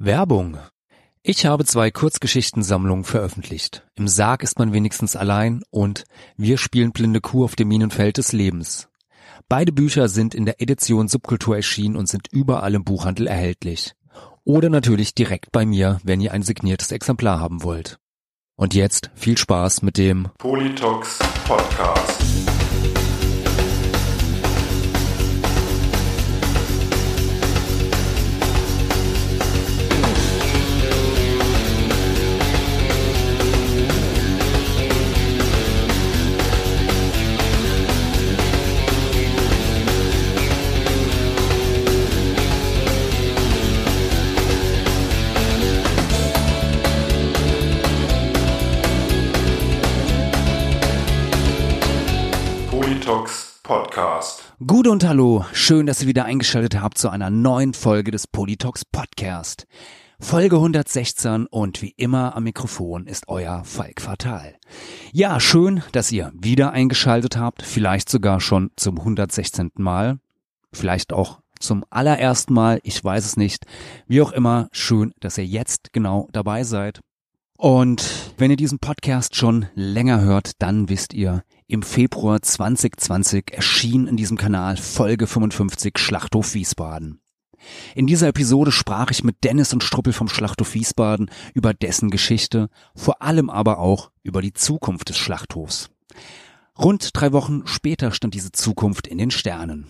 Werbung. Ich habe zwei Kurzgeschichtensammlungen veröffentlicht. Im Sarg ist man wenigstens allein und Wir spielen blinde Kuh auf dem Minenfeld des Lebens. Beide Bücher sind in der Edition Subkultur erschienen und sind überall im Buchhandel erhältlich. Oder natürlich direkt bei mir, wenn ihr ein signiertes Exemplar haben wollt. Und jetzt viel Spaß mit dem Politox Podcast. Podcast. Gut und hallo, schön, dass ihr wieder eingeschaltet habt zu einer neuen Folge des Politox Podcast. Folge 116 und wie immer am Mikrofon ist euer Falk Fatal. Ja, schön, dass ihr wieder eingeschaltet habt, vielleicht sogar schon zum 116. Mal, vielleicht auch zum allerersten Mal, ich weiß es nicht. Wie auch immer, schön, dass ihr jetzt genau dabei seid. Und wenn ihr diesen Podcast schon länger hört, dann wisst ihr, im Februar 2020 erschien in diesem Kanal Folge 55 Schlachthof Wiesbaden. In dieser Episode sprach ich mit Dennis und Struppel vom Schlachthof Wiesbaden über dessen Geschichte, vor allem aber auch über die Zukunft des Schlachthofs. Rund drei Wochen später stand diese Zukunft in den Sternen.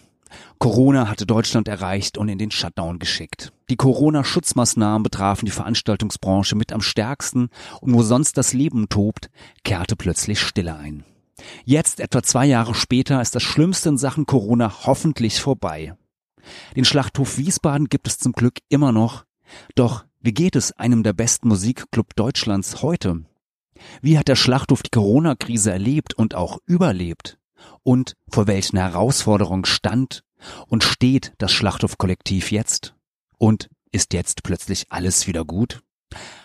Corona hatte Deutschland erreicht und in den Shutdown geschickt. Die Corona-Schutzmaßnahmen betrafen die Veranstaltungsbranche mit am stärksten und wo sonst das Leben tobt, kehrte plötzlich Stille ein. Jetzt, etwa zwei Jahre später, ist das Schlimmste in Sachen Corona hoffentlich vorbei. Den Schlachthof Wiesbaden gibt es zum Glück immer noch. Doch wie geht es einem der besten Musikclub Deutschlands heute? Wie hat der Schlachthof die Corona-Krise erlebt und auch überlebt? Und vor welchen Herausforderungen stand und steht das Schlachthof-Kollektiv jetzt? Und ist jetzt plötzlich alles wieder gut?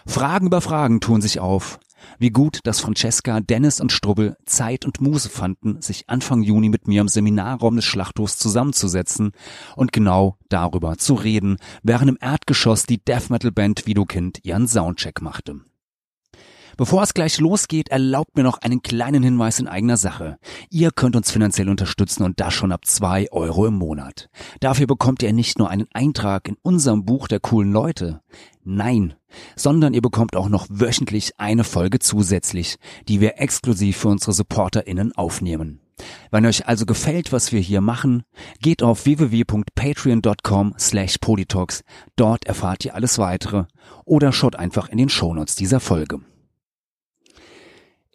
Fragen über Fragen tun sich auf. Wie gut, dass Francesca, Dennis und Strubbel Zeit und Muße fanden, sich Anfang Juni mit mir im Seminarraum des Schlachthofs zusammenzusetzen und genau darüber zu reden, während im Erdgeschoss die Death Metal Band Widokind ihren Soundcheck machte. Bevor es gleich losgeht, erlaubt mir noch einen kleinen Hinweis in eigener Sache. Ihr könnt uns finanziell unterstützen und das schon ab zwei Euro im Monat. Dafür bekommt ihr nicht nur einen Eintrag in unserem Buch der coolen Leute. Nein, sondern ihr bekommt auch noch wöchentlich eine Folge zusätzlich, die wir exklusiv für unsere SupporterInnen aufnehmen. Wenn euch also gefällt, was wir hier machen, geht auf www.patreon.com slash polytalks. Dort erfahrt ihr alles weitere oder schaut einfach in den Shownotes dieser Folge.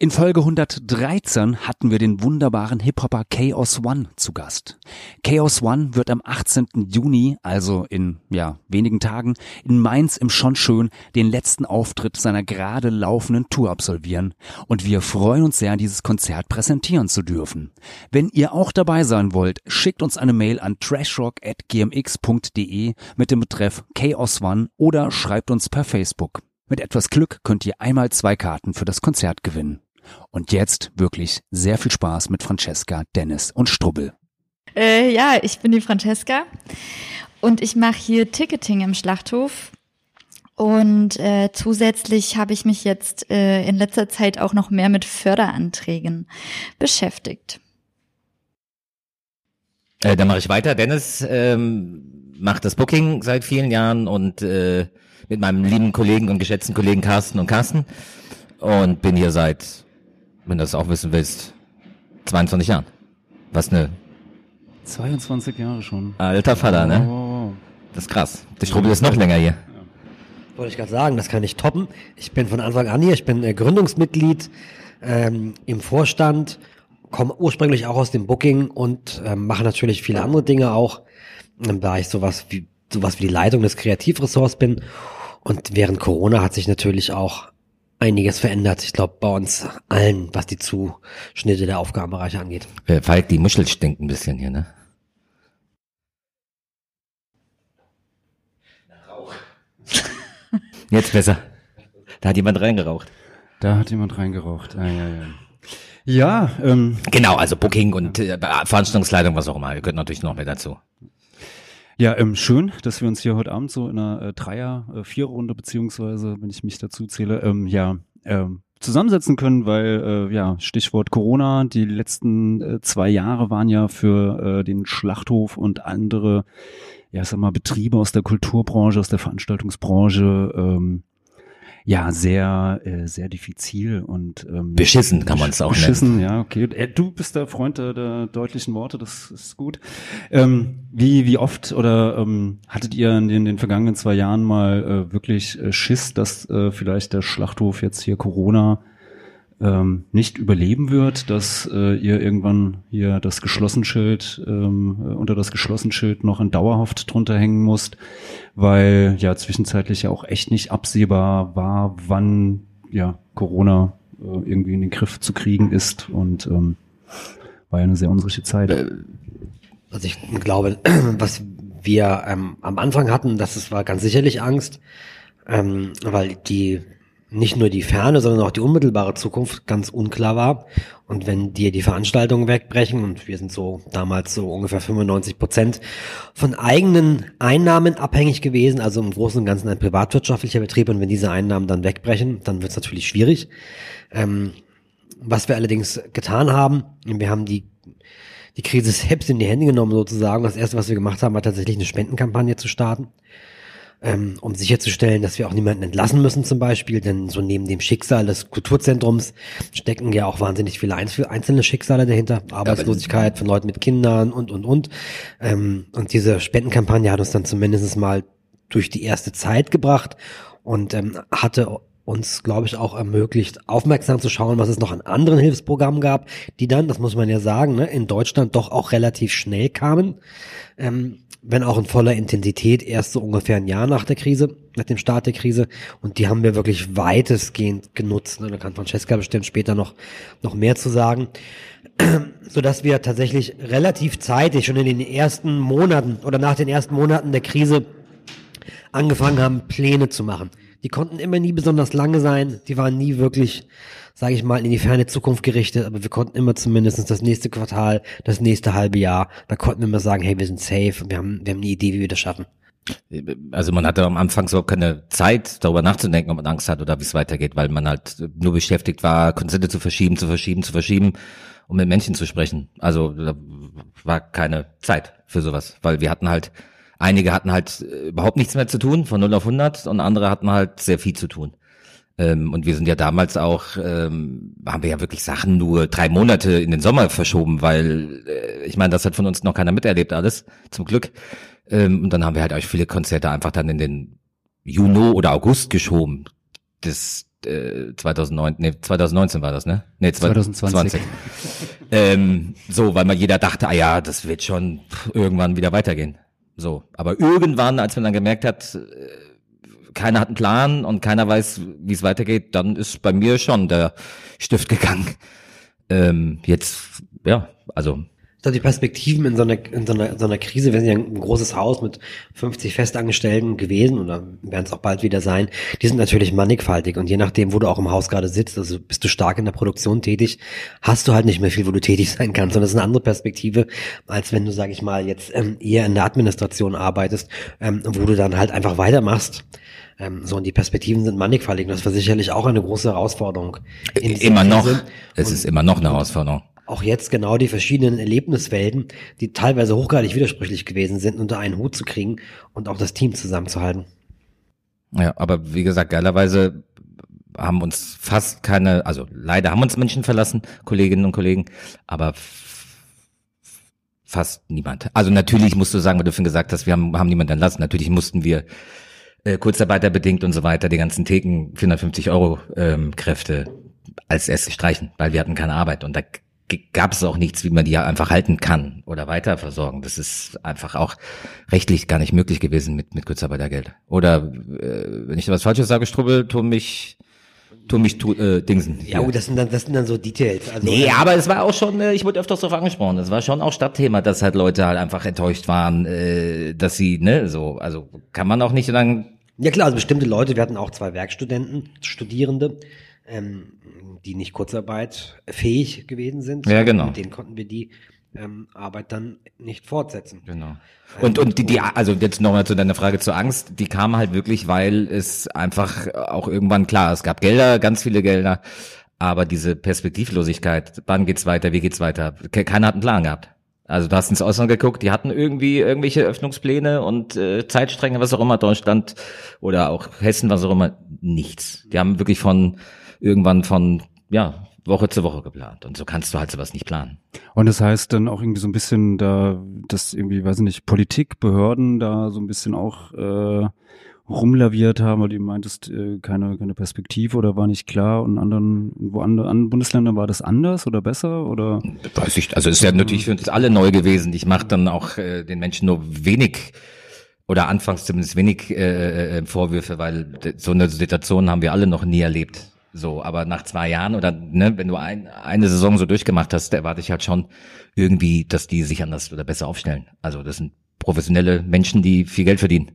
In Folge 113 hatten wir den wunderbaren Hip-Hopper Chaos One zu Gast. Chaos One wird am 18. Juni, also in ja, wenigen Tagen, in Mainz im Schon Schön den letzten Auftritt seiner gerade laufenden Tour absolvieren. Und wir freuen uns sehr, dieses Konzert präsentieren zu dürfen. Wenn ihr auch dabei sein wollt, schickt uns eine Mail an trashrock.gmx.de mit dem Betreff Chaos One oder schreibt uns per Facebook. Mit etwas Glück könnt ihr einmal zwei Karten für das Konzert gewinnen. Und jetzt wirklich sehr viel Spaß mit Francesca, Dennis und Strubbel. Äh, ja, ich bin die Francesca und ich mache hier Ticketing im Schlachthof. Und äh, zusätzlich habe ich mich jetzt äh, in letzter Zeit auch noch mehr mit Förderanträgen beschäftigt. Äh, dann mache ich weiter. Dennis ähm, macht das Booking seit vielen Jahren und äh, mit meinem lieben Kollegen und geschätzten Kollegen Carsten und Carsten und bin hier seit wenn du das auch wissen willst, 22 Jahren. Was ne 22 Jahre schon. Alter Vater, ne? Oh. Das ist krass. Der Strubel ist noch länger hier. Wollte ich gerade sagen, das kann ich toppen. Ich bin von Anfang an hier, ich bin äh, Gründungsmitglied ähm, im Vorstand, komme ursprünglich auch aus dem Booking und ähm, mache natürlich viele andere Dinge auch, ähm, da ich sowas wie sowas wie die Leitung des Kreativressorts bin. Und während Corona hat sich natürlich auch einiges verändert. Ich glaube, bei uns allen, was die Zuschnitte der Aufgabenbereiche angeht. Äh, Falk, die Muschel stinkt ein bisschen hier, ne? Rauch. Jetzt besser. Da hat jemand reingeraucht. Da hat jemand reingeraucht. Ah, ja, ja. Ja, ähm, Genau, also Booking und äh, Veranstaltungsleitung, was auch immer. Wir könnten natürlich noch mehr dazu. Ja, ähm, schön, dass wir uns hier heute Abend so in einer äh, Dreier-, äh, Viererrunde beziehungsweise, wenn ich mich dazu zähle, ähm, ja, ähm, zusammensetzen können, weil äh, ja Stichwort Corona. Die letzten äh, zwei Jahre waren ja für äh, den Schlachthof und andere, ja, sag mal Betriebe aus der Kulturbranche, aus der Veranstaltungsbranche ähm, ja sehr äh, sehr diffizil und ähm, Beschissen kann man es auch beschissen, nennen. ja, okay. Äh, Du bist der Freund der, der deutlichen Worte, das ist gut. Ähm, wie wie oft oder ähm, hattet ihr in den, den vergangenen zwei Jahren mal äh, wirklich äh, Schiss, dass äh, vielleicht der Schlachthof jetzt hier Corona ähm, nicht überleben wird, dass äh, ihr irgendwann hier das Geschlossenschild ähm, äh, unter das Geschlossenschild noch in dauerhaft drunter hängen musst, weil ja zwischenzeitlich ja auch echt nicht absehbar war, wann ja Corona äh, irgendwie in den Griff zu kriegen ist und ähm, war ja eine sehr unsichere Zeit. Also ich glaube, was wir ähm, am Anfang hatten, das war ganz sicherlich Angst, ähm, weil die nicht nur die ferne, sondern auch die unmittelbare Zukunft ganz unklar war. Und wenn dir die Veranstaltungen wegbrechen, und wir sind so damals so ungefähr 95 Prozent von eigenen Einnahmen abhängig gewesen, also im Großen und Ganzen ein privatwirtschaftlicher Betrieb, und wenn diese Einnahmen dann wegbrechen, dann wird es natürlich schwierig. Ähm, was wir allerdings getan haben, wir haben die die Krise selbst in die Hände genommen sozusagen. Das erste, was wir gemacht haben, war tatsächlich eine Spendenkampagne zu starten, ähm, um sicherzustellen, dass wir auch niemanden entlassen müssen zum Beispiel, denn so neben dem Schicksal des Kulturzentrums stecken ja auch wahnsinnig viele einzel- einzelne Schicksale dahinter, Arbeitslosigkeit von Leuten mit Kindern und, und, und. Ähm, und diese Spendenkampagne hat uns dann zumindest mal durch die erste Zeit gebracht und ähm, hatte uns, glaube ich, auch ermöglicht, aufmerksam zu schauen, was es noch an anderen Hilfsprogrammen gab, die dann, das muss man ja sagen, ne, in Deutschland doch auch relativ schnell kamen, ähm, wenn auch in voller Intensität, erst so ungefähr ein Jahr nach der Krise, nach dem Start der Krise. Und die haben wir wirklich weitestgehend genutzt. Ne? Da kann Francesca bestimmt später noch, noch mehr zu sagen. so dass wir tatsächlich relativ zeitig, schon in den ersten Monaten oder nach den ersten Monaten der Krise, angefangen haben, Pläne zu machen. Die konnten immer nie besonders lange sein, die waren nie wirklich, sage ich mal, in die ferne Zukunft gerichtet, aber wir konnten immer zumindest das nächste Quartal, das nächste halbe Jahr, da konnten wir immer sagen, hey, wir sind safe, wir haben, wir haben eine Idee, wie wir das schaffen. Also man hatte am Anfang so keine Zeit, darüber nachzudenken, ob man Angst hat oder wie es weitergeht, weil man halt nur beschäftigt war, Konzerte zu verschieben, zu verschieben, zu verschieben, um mit Menschen zu sprechen. Also da war keine Zeit für sowas, weil wir hatten halt, einige hatten halt äh, überhaupt nichts mehr zu tun, von 0 auf 100, und andere hatten halt sehr viel zu tun. Ähm, und wir sind ja damals auch, ähm, haben wir ja wirklich Sachen nur drei Monate in den Sommer verschoben, weil äh, ich meine, das hat von uns noch keiner miterlebt alles, zum Glück. Ähm, und dann haben wir halt auch viele Konzerte einfach dann in den Juni oder August geschoben. Das äh, 2009, nee, 2019 war das, ne? Nee, 2020. ähm, so, weil man jeder dachte, ah ja, das wird schon irgendwann wieder weitergehen. So, aber irgendwann, als man dann gemerkt hat, äh, keiner hat einen Plan und keiner weiß, wie es weitergeht, dann ist bei mir schon der Stift gegangen. Ähm, jetzt, ja, also Glaube, die Perspektiven in so einer, in so einer, so einer Krise, wir sind ja ein großes Haus mit 50 Festangestellten gewesen oder werden es auch bald wieder sein, die sind natürlich mannigfaltig und je nachdem, wo du auch im Haus gerade sitzt, also bist du stark in der Produktion tätig, hast du halt nicht mehr viel, wo du tätig sein kannst. Und das ist eine andere Perspektive, als wenn du, sag ich mal, jetzt ähm, eher in der Administration arbeitest, ähm, wo du dann halt einfach weitermachst. Ähm, so, und die Perspektiven sind mannigfaltig. Und das war sicherlich auch eine große Herausforderung. in immer noch. Krise. Es Und ist immer noch eine Herausforderung. Auch jetzt genau die verschiedenen Erlebniswelten, die teilweise hochgradig widersprüchlich gewesen sind, unter einen Hut zu kriegen und auch das Team zusammenzuhalten. Ja, aber wie gesagt, geilerweise haben uns fast keine, also leider haben uns Menschen verlassen, Kolleginnen und Kollegen, aber fast niemand. Also natürlich musst du sagen, du vorhin gesagt hast, wir haben, haben niemanden entlassen. Natürlich mussten wir äh, kurzarbeiterbedingt und so weiter die ganzen Theken 450 Euro ähm, Kräfte als erstes streichen, weil wir hatten keine Arbeit und da gab es auch nichts, wie man die ja einfach halten kann oder weiter versorgen. Das ist einfach auch rechtlich gar nicht möglich gewesen mit mit Kurzarbeitergeld. Oder äh, wenn ich da was Falsches sage, Strubbel, tu mich tu mich tu, äh, Dingsen. Ja, gut, das sind dann, das sind dann so Details. Also, Nee, ähm, aber es war auch schon, äh, ich wurde öfters darauf angesprochen, es war schon auch Stadtthema, dass halt Leute halt einfach enttäuscht waren, äh, dass sie, ne, so, also kann man auch nicht sagen, Ja klar, also bestimmte Leute, wir hatten auch zwei Werkstudenten, Studierende, ähm, die nicht Kurzarbeit fähig gewesen sind. Ja, genau. Mit denen konnten wir die ähm, Arbeit dann nicht fortsetzen. Genau. Und, und die, die, also jetzt nochmal zu deiner Frage zur Angst, die kam halt wirklich, weil es einfach auch irgendwann klar, es gab Gelder, ganz viele Gelder, aber diese Perspektivlosigkeit, wann geht's weiter, wie geht's weiter, ke- keiner hat einen Plan gehabt. Also du hast ins Ausland geguckt, die hatten irgendwie irgendwelche Öffnungspläne und äh, Zeitstränge, was auch immer, Deutschland oder auch Hessen, was auch immer, nichts. Die haben wirklich von irgendwann von, ja, Woche zu Woche geplant. Und so kannst du halt sowas nicht planen. Und das heißt dann auch irgendwie so ein bisschen da, dass irgendwie, weiß ich nicht, Politik, Behörden da so ein bisschen auch äh, rumlaviert haben, weil du meintest, äh, keine, keine Perspektive oder war nicht klar und in anderen, wo andere, anderen Bundesländern war das anders oder besser oder? Weiß ich, also ist ja natürlich für uns alle neu gewesen. Ich mache dann auch äh, den Menschen nur wenig oder anfangs zumindest wenig äh, äh, Vorwürfe, weil so eine Situation haben wir alle noch nie erlebt. So, aber nach zwei Jahren oder ne, wenn du ein, eine Saison so durchgemacht hast, erwarte ich halt schon irgendwie, dass die sich anders oder besser aufstellen. Also das sind professionelle Menschen, die viel Geld verdienen.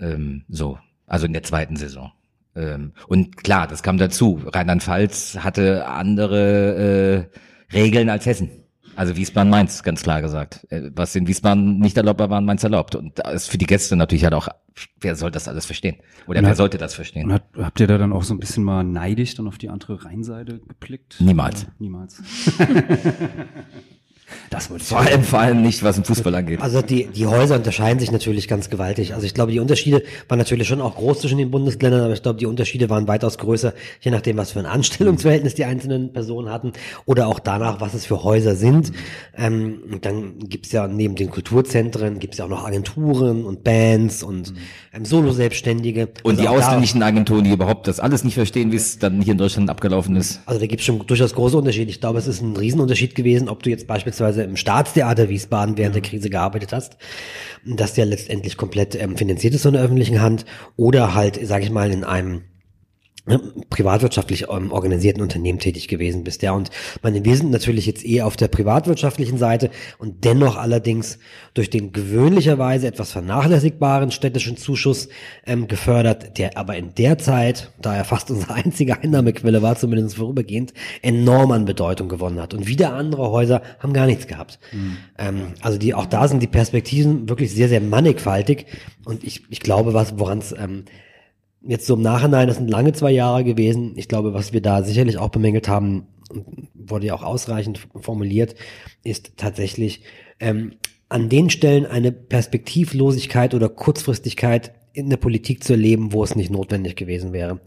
Ähm, so, also in der zweiten Saison. Ähm, und klar, das kam dazu. Rheinland-Pfalz hatte andere äh, Regeln als Hessen. Also Wiesbaden Mainz, ganz klar gesagt. Äh, Was in Wiesbaden nicht erlaubt war, war in Mainz erlaubt. Und da ist für die Gäste natürlich halt auch, wer soll das alles verstehen? Oder Und wer hat- sollte das verstehen? hat, habt ihr da dann auch so ein bisschen mal neidisch dann auf die andere Rheinseite geblickt? Niemals. Oder niemals. das ich Vor allem, vor allem nicht, was den Fußball angeht. Also die, die Häuser unterscheiden sich natürlich ganz gewaltig. Also ich glaube, die Unterschiede waren natürlich schon auch groß zwischen den Bundesländern, aber ich glaube, die Unterschiede waren weitaus größer, je nachdem, was für ein Anstellungsverhältnis die einzelnen Personen hatten oder auch danach, was es für Häuser sind. Ähm, und dann gibt's ja neben den Kulturzentren, gibt's ja auch noch Agenturen und Bands und ähm, Solo-Selbstständige. Und Also die ausländischen Agenturen, die überhaupt das alles nicht verstehen, wie es dann hier in Deutschland abgelaufen ist. Also da gibt es schon durchaus große Unterschiede. Ich glaube, es ist ein Riesenunterschied gewesen, ob du jetzt beispielsweise im Staatstheater Wiesbaden während der Krise gearbeitet hast, das ja letztendlich komplett ähm, finanziert ist von der öffentlichen Hand, oder halt, sage ich mal, in einem ne, privatwirtschaftlich ähm, organisierten Unternehmen tätig gewesen bist. Ja, und meine, wir sind natürlich jetzt eher auf der privatwirtschaftlichen Seite und dennoch allerdings durch den gewöhnlicherweise etwas vernachlässigbaren städtischen Zuschuss ähm, gefördert, der aber in der Zeit, da er fast unsere einzige Einnahmequelle war, zumindest vorübergehend, enorm an Bedeutung gewonnen hat. Und wieder andere Häuser haben gar nichts gehabt. Ähm, also die, auch da sind die Perspektiven wirklich sehr, sehr mannigfaltig. Und ich, ich glaube, was, woran es ähm, jetzt so im Nachhinein, das sind lange zwei Jahre gewesen. Ich glaube, was wir da sicherlich auch bemängelt haben, wurde ja auch ausreichend formuliert, ist tatsächlich ähm, an den Stellen eine Perspektivlosigkeit oder Kurzfristigkeit in der Politik zu erleben, wo es nicht notwendig gewesen wäre.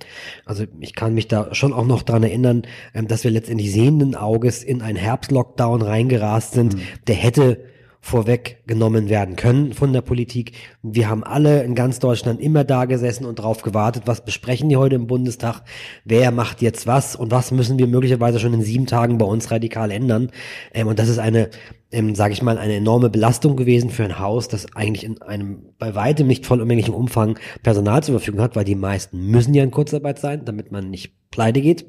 Also ich kann mich da schon auch noch dran erinnern, ähm, dass wir letztendlich sehenden Auges in einen Herbstlockdown reingerast sind, der hätte vorweggenommen werden können von der Politik. Wir haben alle in ganz Deutschland immer da gesessen und drauf gewartet, was besprechen die heute im Bundestag, wer macht jetzt was und was müssen wir möglicherweise schon in sieben Tagen bei uns radikal ändern. Ähm, und das ist eine, ähm, sage ich mal, eine enorme Belastung gewesen für ein Haus, das eigentlich in einem bei weitem nicht vollumfänglichen Umfang Personal zur Verfügung hat, weil die meisten müssen ja in Kurzarbeit sein, damit man nicht pleite geht.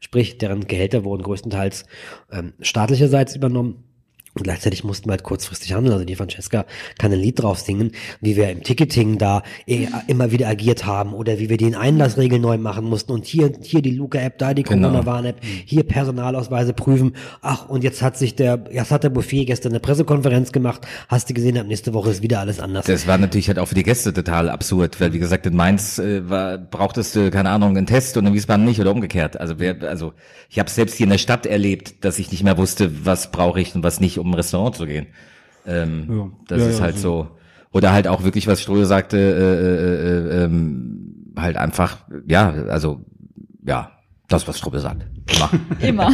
Sprich, deren Gehälter wurden größtenteils ähm, staatlicherseits übernommen. Und gleichzeitig mussten wir halt kurzfristig handeln. Also die Francesca kann ein Lied drauf singen, wie wir im Ticketing da eh immer wieder agiert haben oder wie wir die Einlassregeln neu machen mussten und hier, hier die Luca-App, da die Genau. Corona-Warn-App, hier Personalausweise prüfen. Ach, und jetzt hat sich der, jetzt hat der Buffet gestern eine Pressekonferenz gemacht. Hast du gesehen, ab nächste Woche ist wieder alles anders. Das war natürlich halt auch für die Gäste total absurd, weil wie gesagt, in Mainz äh, war, brauchtest du, keine Ahnung, einen Test und in Wiesbaden nicht oder umgekehrt. Also wer, also ich habe selbst hier in der Stadt erlebt, dass ich nicht mehr wusste, was brauche ich und was nicht, um ein Restaurant zu gehen. Ähm, Ja. Das Ja, ist ja, halt so. so. Oder halt auch wirklich, was Strohe sagte, äh, äh, äh, ähm, halt einfach, ja, also ja, das, was Strube sagt. Immer. Immer.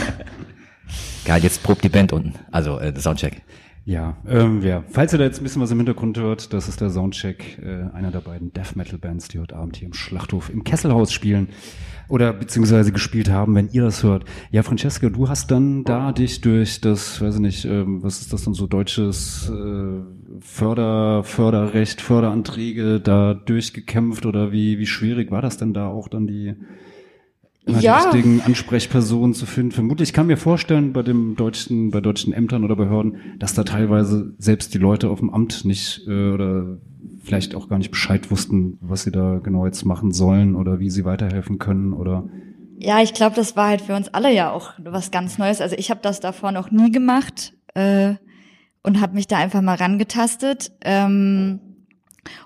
Geil, jetzt probt die Band unten. Also äh, Soundcheck. Ja, ähm, ja, falls ihr da jetzt ein bisschen was im Hintergrund hört, das ist der Soundcheck äh, einer der beiden Death Metal Bands, die heute Abend hier im Schlachthof im Kesselhaus spielen oder beziehungsweise gespielt haben, wenn ihr das hört. Ja, Francesca, du hast dann da dich durch das, weiß ich nicht, ähm, was ist das dann so deutsches äh, Förder, Förderrecht, Förderanträge da durchgekämpft oder wie wie schwierig war das denn da auch dann die immer Ja. die richtigen Ansprechpersonen zu finden. Vermutlich ich kann mir vorstellen, bei dem deutschen, bei deutschen Ämtern oder Behörden, dass da teilweise selbst die Leute auf dem Amt nicht äh, oder vielleicht auch gar nicht Bescheid wussten, was sie da genau jetzt machen sollen oder wie sie weiterhelfen können oder Ja, ich glaube, das war halt für uns alle ja auch was ganz Neues. Also ich habe das davor noch nie gemacht. äh, und habe mich da einfach mal rangetastet. Ähm,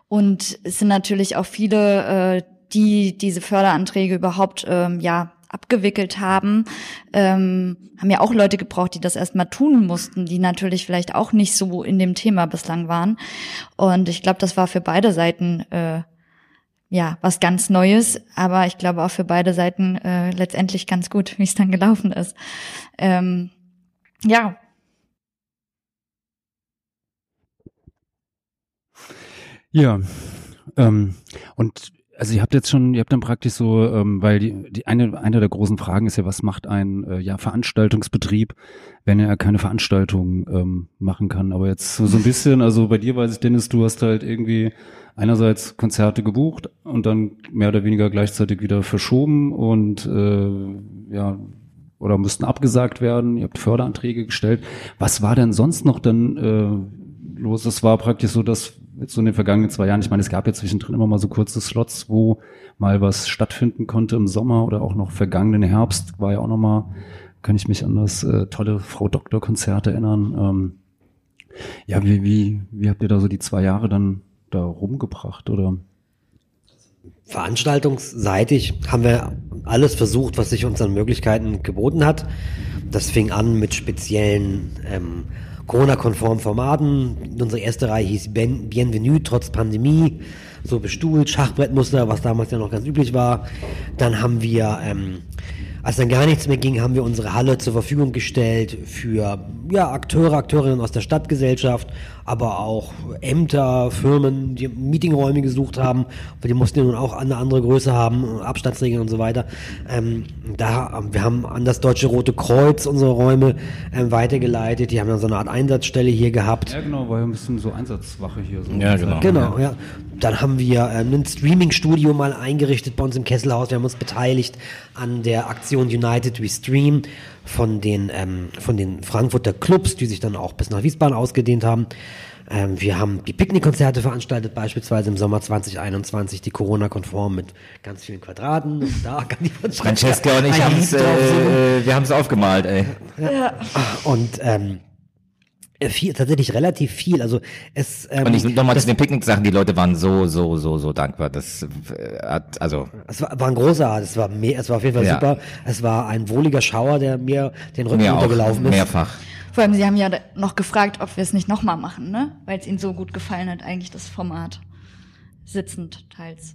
und es sind natürlich auch viele, äh, die diese Förderanträge überhaupt ähm, ja abgewickelt haben, ähm, haben ja auch Leute gebraucht, die das erstmal tun mussten, die natürlich vielleicht auch nicht so in dem Thema bislang waren. Und ich glaube, das war für beide Seiten äh, ja was ganz Neues, aber ich glaube auch für beide Seiten äh, letztendlich ganz gut, wie es dann gelaufen ist. Ähm, ja, Ja, ähm, und also ihr habt jetzt schon, ihr habt dann praktisch so, ähm, weil die, die eine, eine der großen Fragen ist ja, was macht ein äh, ja, Veranstaltungsbetrieb, wenn er keine Veranstaltungen ähm, machen kann. Aber jetzt so, so ein bisschen, also bei dir weiß ich, Dennis, du hast halt irgendwie einerseits Konzerte gebucht und dann mehr oder weniger gleichzeitig wieder verschoben und äh, ja, oder mussten abgesagt werden, ihr habt Förderanträge gestellt. Was war denn sonst noch dann äh, los? Das war praktisch so, dass so in den vergangenen zwei Jahren, ich meine, es gab ja zwischendrin immer mal so kurze Slots, wo mal was stattfinden konnte im Sommer oder auch noch vergangenen Herbst, war ja auch noch mal, kann ich mich an das äh, tolle Frau Doktor Konzert erinnern. Ähm, ja, wie, wie, wie habt ihr da so die zwei Jahre dann da rumgebracht oder? Veranstaltungsseitig haben wir alles versucht, was sich unseren Möglichkeiten geboten hat. Das fing an mit speziellen ähm, Corona-konformen Formaten. Unsere erste Reihe hieß ben, Bienvenue trotz Pandemie, so bestuhlt, Schachbrettmuster, was damals ja noch ganz üblich war. Dann haben wir ähm, als dann gar nichts mehr ging, haben wir unsere Halle zur Verfügung gestellt für ja, Akteure, Akteurinnen aus der Stadtgesellschaft, aber auch Ämter, Firmen, die Meetingräume gesucht haben. weil Die mussten ja nun auch eine andere Größe haben, Abstandsregeln und so weiter. Ähm, da, wir haben an das Deutsche Rote Kreuz unsere Räume ähm, weitergeleitet. Die haben dann so eine Art Einsatzstelle hier gehabt. Ja, genau, war ja ein bisschen so Einsatzwache hier. So Ja, genau. Genau, ja. Dann haben wir ähm, ein Streaming-Studio mal eingerichtet bei uns im Kesselhaus. Wir haben uns beteiligt an der Aktion United We Stream von den, ähm, von den Frankfurter Clubs, die sich dann auch bis nach Wiesbaden ausgedehnt haben. Ähm, wir haben die Picknickkonzerte veranstaltet, beispielsweise im Sommer 2021, die Corona-konform mit ganz vielen Quadraten. Und da kann die Francesca und ich ein haben es, äh, wir haben es aufgemalt, ey. Und ähm, viel, tatsächlich relativ viel. Also es ähm, Und ich nochmal das- zu den Picknick-Sachen, die Leute waren so, so, so, so dankbar. Das äh, hat, also, Es war, war ein großer, Art, es war, mehr, es war auf jeden Fall Ja. super. Es war ein wohliger Schauer, der mir den Rücken mir auch runtergelaufen ist. mehrfach. vor allem Sie haben ja noch gefragt, ob wir es nicht nochmal machen, ne? Weil es Ihnen so gut gefallen hat, eigentlich das Format. Sitzend teils.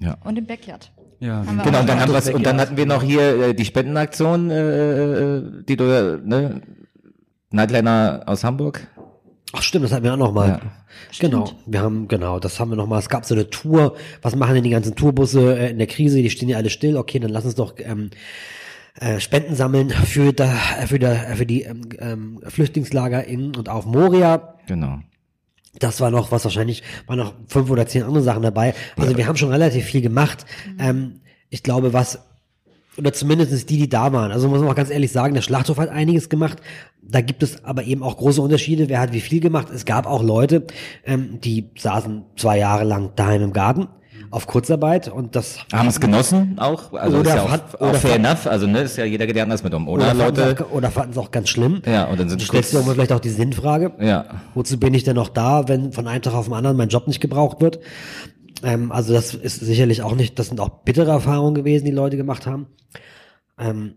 Ja. Und im Backyard. Ja, Genau, und dann, haben und dann hatten wir noch hier äh, die Spendenaktion, äh, äh, die du, ne, Nightliner aus Hamburg. Ach stimmt, das hatten wir auch noch mal. Ja. Genau, wir haben, genau, das haben wir noch mal. Es gab so eine Tour. Was machen denn die ganzen Tourbusse äh, in der Krise? Die stehen ja alle still. Okay, dann lass uns doch ähm, äh, Spenden sammeln für, da, für, da, für die ähm, ähm, Flüchtlingslager in und auf Moria. Genau. Das war noch, was wahrscheinlich, waren noch fünf oder zehn andere Sachen dabei. Also wir haben schon relativ viel gemacht. Ähm, ich glaube, was, oder zumindest die, die da waren. Also muss man auch ganz ehrlich sagen, der Schlachthof hat einiges gemacht. Da gibt es aber eben auch große Unterschiede. Wer hat wie viel gemacht? Es gab auch Leute, ähm, die saßen zwei Jahre lang daheim im Garten auf Kurzarbeit und das Haben es genossen auch? Also Oder ist ja auch, hat- auch fair enough. Also ne, ist ja jeder geht anders mit um. Oder, oder fanden es Leute? auch, oder fanden es auch ganz schlimm. Ja, und dann sind Du stellst dir vielleicht auch die Sinnfrage. Ja. Wozu bin ich denn noch da, wenn von einem Tag auf den anderen mein Job nicht gebraucht wird? Ähm, also das ist sicherlich auch nicht, das sind auch bittere Erfahrungen gewesen, die Leute gemacht haben. Ähm,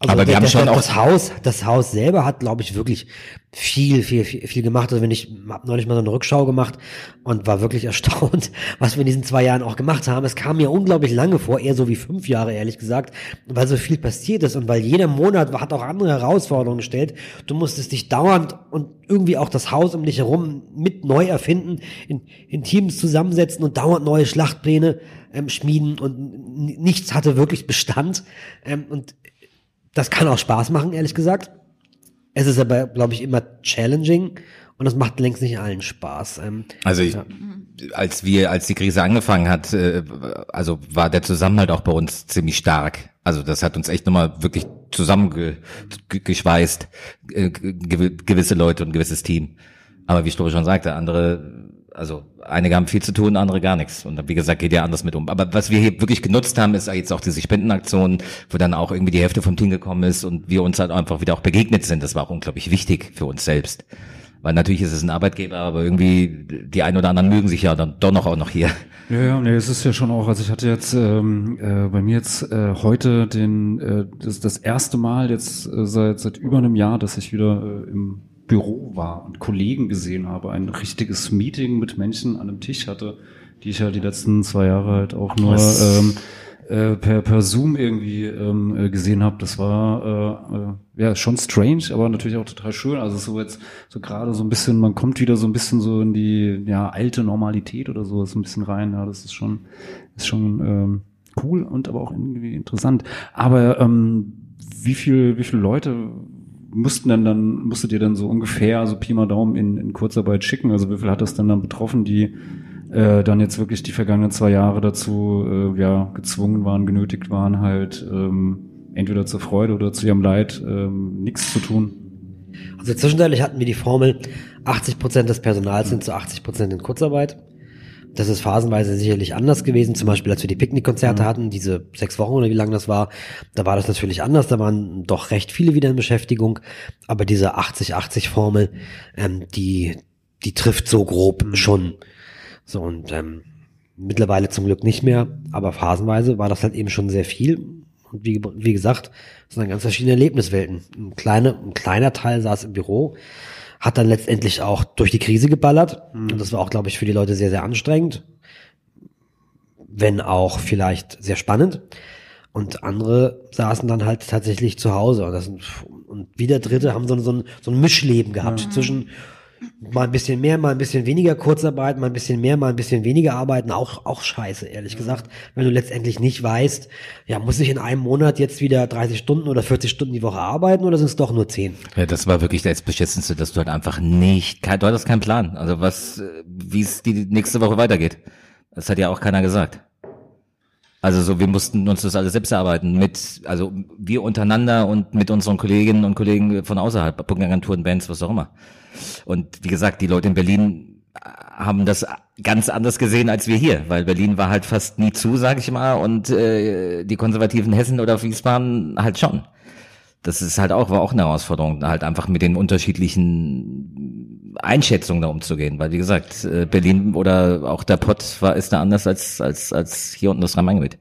also Aber wir haben schon auch- das Haus, das Haus selber hat, glaube ich, wirklich viel, viel, viel, viel gemacht. Also wenn ich habe neulich mal so eine Rückschau gemacht und war wirklich erstaunt, was wir in diesen zwei Jahren auch gemacht haben. Es kam mir unglaublich lange vor, eher so wie fünf Jahre, ehrlich gesagt, weil so viel passiert ist und weil jeder Monat hat auch andere Herausforderungen gestellt. Du musstest dich dauernd und irgendwie auch das Haus um dich herum mit neu erfinden, in, in Teams zusammensetzen und dauernd neue Schlachtpläne ähm, schmieden und nichts hatte wirklich Bestand. Ähm, und das kann auch Spaß machen, ehrlich gesagt. Es ist aber, glaube ich, immer challenging und das macht längst nicht allen Spaß. Ähm, Also ich, als wir, als die Krise angefangen hat, äh, also war der Zusammenhalt auch bei uns ziemlich stark. Also das hat uns echt nochmal wirklich zusammengeschweißt, äh, gew gewisse Leute und ein gewisses Team. Aber wie Story schon sagte, andere Also einige haben viel zu tun, andere gar nichts. Und wie gesagt, geht ja anders mit um. Aber was wir hier wirklich genutzt haben, ist jetzt auch diese Spendenaktion, wo dann auch irgendwie die Hälfte vom Team gekommen ist und wir uns halt einfach wieder auch begegnet sind. Das war auch unglaublich wichtig für uns selbst. Weil natürlich ist es ein Arbeitgeber, aber irgendwie die einen oder anderen mögen sich ja dann doch noch auch noch hier. Ja, ja, nee, es ist ja schon auch, also ich hatte jetzt ähm, äh, bei mir jetzt äh, heute den äh, das, das erste Mal jetzt äh, seit seit über einem Jahr, dass ich wieder äh, im Büro war und Kollegen gesehen habe, ein richtiges Meeting mit Menschen an einem Tisch hatte, die ich ja die letzten zwei Jahre halt auch nur ähm, äh, per, per Zoom irgendwie ähm, äh, gesehen habe. Das war äh, äh, ja schon strange, aber natürlich auch total schön. Also so jetzt so gerade so ein bisschen, man kommt wieder so ein bisschen so in die ja alte Normalität oder so, so ein bisschen rein. Ja, das ist schon ist schon ähm, cool und aber auch irgendwie interessant. Aber ähm, wie viel wie viele Leute mussten dann dann musstet ihr dann so ungefähr so Pi mal Daumen in, in Kurzarbeit schicken? Also wie viel hat das dann dann betroffen, die äh, dann jetzt wirklich die vergangenen zwei Jahre dazu äh, ja gezwungen waren, genötigt waren, halt ähm, entweder zur Freude oder zu ihrem Leid ähm, nichts zu tun. Also zwischenzeitlich hatten wir die Formel, 80 Prozent des Personals sind zu 80 Prozent in Kurzarbeit. Das ist phasenweise sicherlich anders gewesen. Zum Beispiel, als wir die Picknickkonzerte hatten, diese sechs Wochen oder wie lange das war, da war das natürlich anders. Da waren doch recht viele wieder in Beschäftigung. Aber diese 80-80-Formel, ähm, die, die trifft so grob schon. So und ähm, mittlerweile zum Glück nicht mehr. Aber phasenweise war das halt eben schon sehr viel. Und wie, wie gesagt, es sind dann ganz verschiedene Erlebniswelten. Ein, kleine, ein kleiner Teil saß im Büro, hat dann letztendlich auch durch die Krise geballert. Und das war auch, glaube ich, für die Leute sehr, sehr anstrengend. Wenn auch vielleicht sehr spannend. Und andere saßen dann halt tatsächlich zu Hause. Und, das, und wieder Dritte haben so, so, ein, so ein Mischleben gehabt zwischen mal ein bisschen mehr, mal ein bisschen weniger Kurzarbeit, mal ein bisschen mehr, mal ein bisschen weniger arbeiten, auch, auch scheiße, ehrlich gesagt. Wenn du letztendlich nicht weißt, ja, muss ich in einem Monat jetzt wieder 30 Stunden oder 40 Stunden die Woche arbeiten oder sind es doch nur 10? Ja, das war wirklich das Beschissenste, dass du halt einfach nicht, du hattest keinen Plan. Also was, wie es die nächste Woche weitergeht. Das hat ja auch keiner gesagt. Also so, wir mussten uns das alles selbst erarbeiten mit, also wir untereinander und mit unseren Kolleginnen und Kollegen von außerhalb, Punktagenturen, Bands, was auch immer. Und wie gesagt, die Leute in Berlin haben das ganz anders gesehen als wir hier, weil Berlin war halt fast nie zu, sag ich mal, und äh, die konservativen Hessen oder Wiesbaden halt schon. Das ist halt auch, war auch eine Herausforderung, halt einfach mit den unterschiedlichen Einschätzungen da umzugehen, weil wie gesagt, äh, Berlin oder auch der Pott war ist da anders als als als hier unten das Rhein-Main-Gebiet.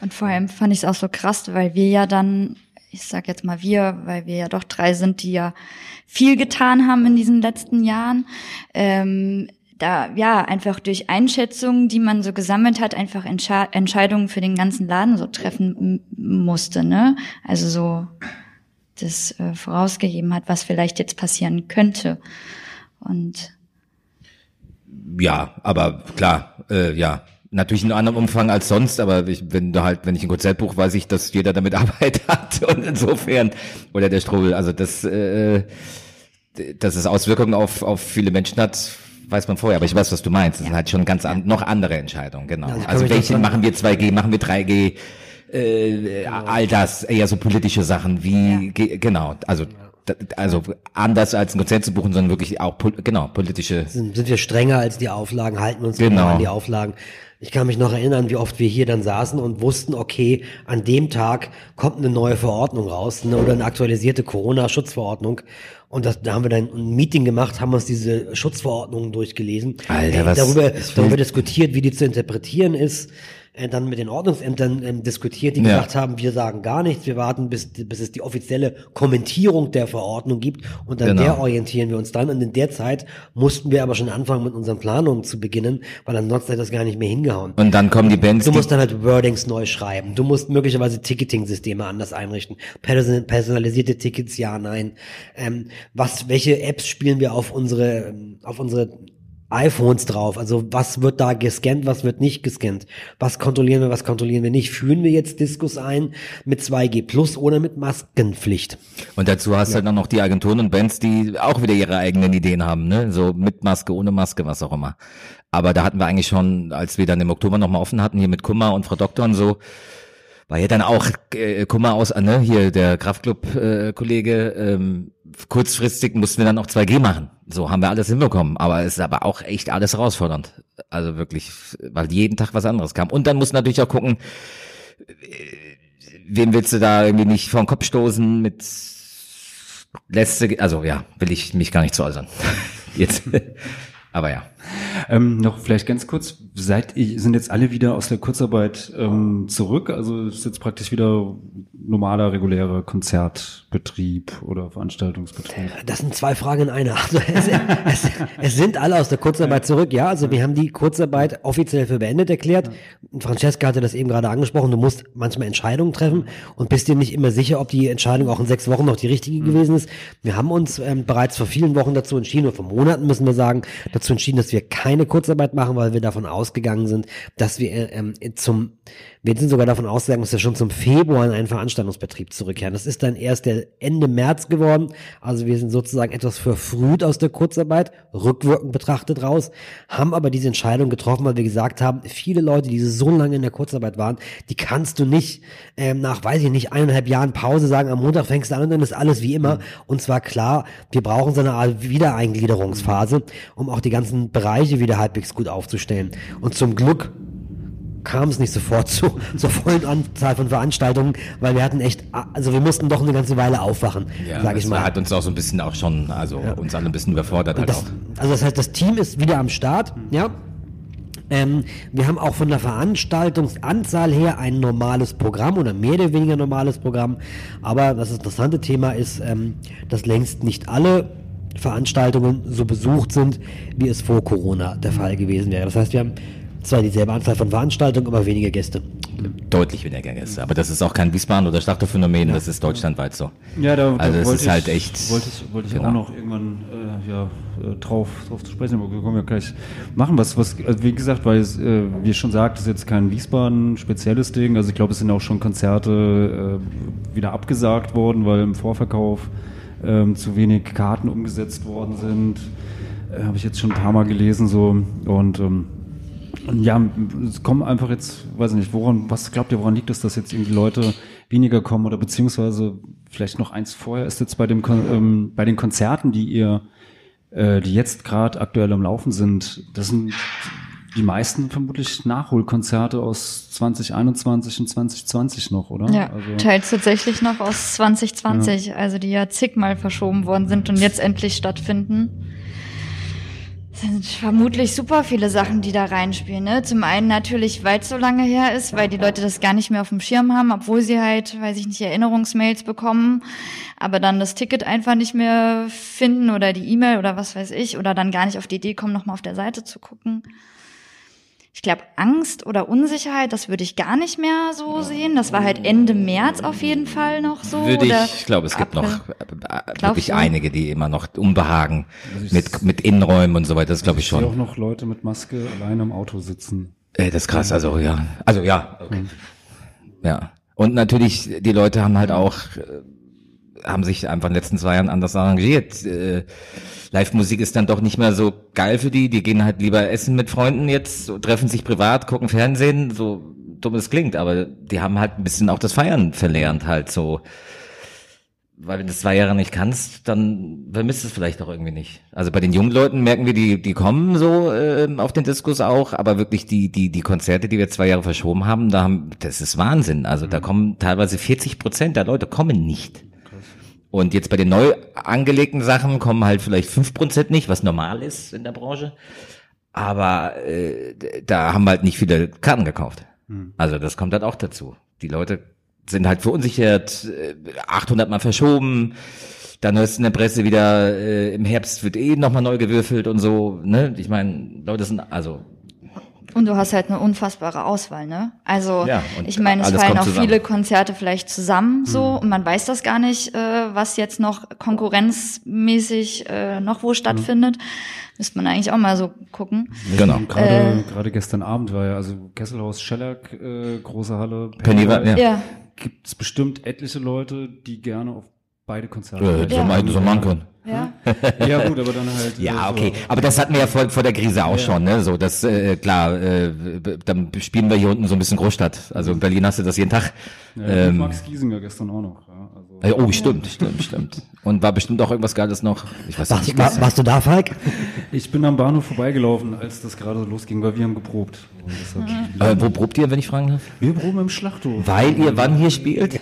Und vor allem fand ich es auch so krass, weil wir ja dann, ich sag jetzt mal wir, weil wir ja doch drei sind, die ja viel getan haben in diesen letzten Jahren. Ähm, da ja einfach durch Einschätzungen, die man so gesammelt hat, einfach Entsche Entscheidungen für den ganzen Laden so treffen musste, ne? Also so das äh, vorausgegeben hat, was vielleicht jetzt passieren könnte. Und Ja, aber klar, äh, ja. Natürlich in einem anderen Umfang als sonst, aber ich, wenn du halt, wenn ich ein Konzertbuch weiß ich, dass jeder damit Arbeit hat. Und insofern, oder der Strobel, also das, äh, dass es Auswirkungen auf, auf viele Menschen hat, weiß man vorher, aber ich weiß, was du meinst. Das sind halt schon ganz an, noch andere Entscheidungen, genau. Ja, also noch welche machen wir 2G, machen wir 3G, äh, all das, eher so politische Sachen wie, ge- genau, also, also anders als ein Konzert zu buchen, sondern wirklich auch, pol- genau, politische sind, sind wir strenger als die Auflagen, halten uns Genau. genau an die Auflagen. Ich kann mich noch erinnern, wie oft wir hier dann saßen und wussten, okay, an dem Tag kommt eine neue Verordnung raus ne, oder eine aktualisierte Corona-Schutzverordnung. Und das, da haben wir dann ein Meeting gemacht, haben uns diese Schutzverordnungen durchgelesen, Alter, was- darüber, darüber diskutiert, wie die zu interpretieren ist. Äh, Dann mit den Ordnungsämtern ähm, diskutiert, die Ja. gesagt haben, wir sagen gar nichts, wir warten, bis, bis es die offizielle Kommentierung der Verordnung gibt und dann Genau. der orientieren wir uns dann. Und in der Zeit mussten wir aber schon anfangen, mit unseren Planungen zu beginnen, weil ansonsten hätte das gar nicht mehr hingehauen. Und dann kommen die Bands, Du musst dann halt Wordings neu schreiben. Du musst möglicherweise Ticketing-Systeme anders einrichten. Person personalisierte Tickets, ja, nein. Ähm, was, welche Apps spielen wir auf unsere, ähm, auf unsere iPhones drauf? Also was wird da gescannt, was wird nicht gescannt? Was kontrollieren wir, was kontrollieren wir nicht? Führen wir jetzt Diskus ein mit 2G Plus oder mit Maskenpflicht? und dazu hast du halt auch noch die Agenturen und Bands, die auch wieder ihre eigenen Ideen haben, ne? So mit Maske, ohne Maske, was auch immer. Aber da hatten wir eigentlich schon, als wir dann im Oktober nochmal offen hatten, hier mit Kummer und Frau Doktor und so, war ja dann auch äh, Kummer aus, äh, ne, hier der Kraftclub-Kollege, ähm, kurzfristig mussten wir dann auch 2G machen. So haben wir alles hinbekommen, aber es ist aber auch echt alles herausfordernd. Also wirklich, weil jeden Tag was anderes kam. Und dann muss natürlich auch gucken, äh, wem willst du da irgendwie nicht vor den Kopf stoßen mit letzte, also ja, will ich mich gar nicht zu äußern. Jetzt. Aber ja. Ähm, noch vielleicht ganz kurz, seid ihr, sind jetzt alle wieder aus der Kurzarbeit ähm, zurück? Also ist jetzt praktisch wieder normaler, regulärer Konzertbetrieb oder Veranstaltungsbetrieb? Das sind zwei Fragen in einer. Also es, es, es sind alle aus der Kurzarbeit zurück, ja. Also wir haben die Kurzarbeit offiziell für beendet erklärt. Francesca hatte das eben gerade angesprochen. Du musst manchmal Entscheidungen treffen und bist dir nicht immer sicher, ob die Entscheidung auch in sechs Wochen noch die richtige gewesen ist. Wir haben uns ähm, bereits vor vielen Wochen dazu entschieden, oder vor Monaten müssen wir sagen, dazu entschieden, dass wir keine Kurzarbeit machen, weil wir davon ausgegangen sind, dass wir äh, ähm, zum, wir sind sogar davon ausgegangen, dass wir schon zum Februar in einen Veranstaltungsbetrieb zurückkehren. Das ist dann erst der Ende März geworden. Also wir sind sozusagen etwas verfrüht aus der Kurzarbeit, rückwirkend betrachtet raus, haben aber diese Entscheidung getroffen, weil wir gesagt haben, viele Leute, die so lange in der Kurzarbeit waren, die kannst du nicht ähm, nach, weiß ich nicht, eineinhalb Jahren Pause sagen, am Montag fängst du an und dann ist alles wie immer. Und zwar klar, wir brauchen so eine Art Wiedereingliederungsphase, um auch die ganzen Bereiche wieder halbwegs gut aufzustellen. Und zum Glück kam es nicht sofort zu, zur vollen Anzahl von Veranstaltungen, weil wir hatten echt, also wir mussten doch eine ganze Weile aufwachen, Ja, sag ich mal. hat uns auch so ein bisschen auch schon, also uns alle ein bisschen überfordert. Halt das, also das heißt, das Team ist wieder am Start, ja. Ähm, wir haben auch von der Veranstaltungsanzahl her ein normales Programm oder mehr oder weniger normales Programm. Aber das interessante Thema ist, ähm, dass längst nicht alle Veranstaltungen so besucht sind, wie es vor Corona der Fall gewesen wäre. Das heißt, wir haben zwar dieselbe Anzahl von Veranstaltungen, aber weniger Gäste. Deutlich weniger Gäste. Aber das ist auch kein Wiesbaden oder Schlachterphänomen, das ist deutschlandweit so. Ja, da, Also da es wollte ist ich, halt echt- Wollte ich, wollte ich genau. auch noch irgendwann äh, ja, äh, drauf, drauf zu sprechen, aber wir können ja gleich machen. Was, was, also wie gesagt, weil es, äh, wie schon sagt, ist jetzt kein Wiesbaden-spezielles Ding. Also ich glaube, es sind auch schon Konzerte äh, wieder abgesagt worden, weil im Vorverkauf ähm, zu wenig Karten umgesetzt worden sind. Äh, Habe ich jetzt schon ein paar Mal gelesen so und ähm, und ja, es kommen einfach jetzt, weiß ich nicht, woran, was glaubt ihr, woran liegt es, dass jetzt irgendwie Leute weniger kommen oder beziehungsweise vielleicht noch eins vorher ist jetzt bei dem ähm, bei den Konzerten, die ihr, äh, die jetzt gerade aktuell am Laufen sind, das sind die meisten vermutlich Nachholkonzerte aus 2021 und 2020 noch, oder? Ja, also, teils tatsächlich noch aus 2020, also die ja zigmal verschoben worden sind und jetzt endlich stattfinden. Sind vermutlich super viele Sachen, die da reinspielen. Ne? Zum einen natürlich, weil es so lange her ist, weil die Leute das gar nicht mehr auf dem Schirm haben, obwohl sie halt, weiß ich nicht, Erinnerungsmails bekommen, aber dann das Ticket einfach nicht mehr finden oder die E-Mail oder was weiß ich, oder dann gar nicht auf die Idee kommen, nochmal auf der Seite zu gucken. Ich glaube, Angst oder Unsicherheit, das würde ich gar nicht mehr so sehen. Das war halt Ende März auf jeden Fall noch so. Würde oder ich, ich glaube, es gibt noch äh, äh, wirklich du? einige, die immer noch Unbehagen ich- mit, mit Innenräumen und so weiter, das glaube ich ich sehe auch schon. noch Leute mit Maske alleine im Auto sitzen. Äh, das ist krass, also ja. Also ja, okay. Ja. Und natürlich, die Leute haben halt auch, äh, haben sich einfach in den letzten zwei Jahren anders arrangiert. Äh, Live-Musik ist dann doch nicht mehr so geil für die. Die gehen halt lieber essen mit Freunden jetzt, treffen sich privat, gucken Fernsehen, so dumm es klingt, aber die haben halt ein bisschen auch das Feiern verlernt halt so. Weil wenn du das zwei Jahre nicht kannst, dann vermisst es vielleicht auch irgendwie nicht. Also bei den jungen Leuten merken wir, die, die kommen so ähm, auf den Diskus auch, aber wirklich die, die, die Konzerte, die wir zwei Jahre verschoben haben, da haben, das ist Wahnsinn. Also da kommen teilweise 40 Prozent der Leute kommen nicht. Und jetzt bei den neu angelegten Sachen kommen halt vielleicht fünf Prozent nicht, was normal ist in der Branche. Aber äh, da haben halt nicht viele Karten gekauft. Also das kommt halt auch dazu. Die Leute sind halt verunsichert, äh, 800 Mal verschoben. Dann hörst du in der Presse wieder, äh, im Herbst wird eh nochmal neu gewürfelt und so. Ne? Ich meine, Leute sind, also Und du hast halt eine unfassbare Auswahl, ne? Also Ja, ich meine, es fallen auch zusammen. viele Konzerte vielleicht zusammen so und man weiß das gar nicht, äh, was jetzt noch konkurrenzmäßig äh, noch wo stattfindet. Müsste man eigentlich auch mal so gucken. genau. Gerade gerade gestern Abend war ja, also Kesselhaus Schellack, äh, große Halle. Penny ja. Ja. Gibt es bestimmt etliche Leute, die gerne auf beide Konzerte Ja, gehen. so, mal, so machen können. Ja. Ja gut, aber dann halt. Ja, äh, okay. So. Aber das hatten wir ja vor, vor der Krise auch schon, ne? So, das äh, klar. Äh, dann spielen wir hier unten so ein bisschen Großstadt. Also in Berlin hast du das jeden Tag. Ja, ähm, Max Giesinger gestern auch noch. Ja, oh, stimmt, stimmt, stimmt. Und war bestimmt auch irgendwas Geiles noch. Ich weiß Warst, nicht. war, warst du da, Falk? ich bin am Bahnhof vorbeigelaufen, als das gerade losging, weil wir haben geprobt. Und deshalb, Äh, wo probt ihr, wenn ich fragen darf? Wir proben im Schlachthof. Weil ihr wann hier spielt?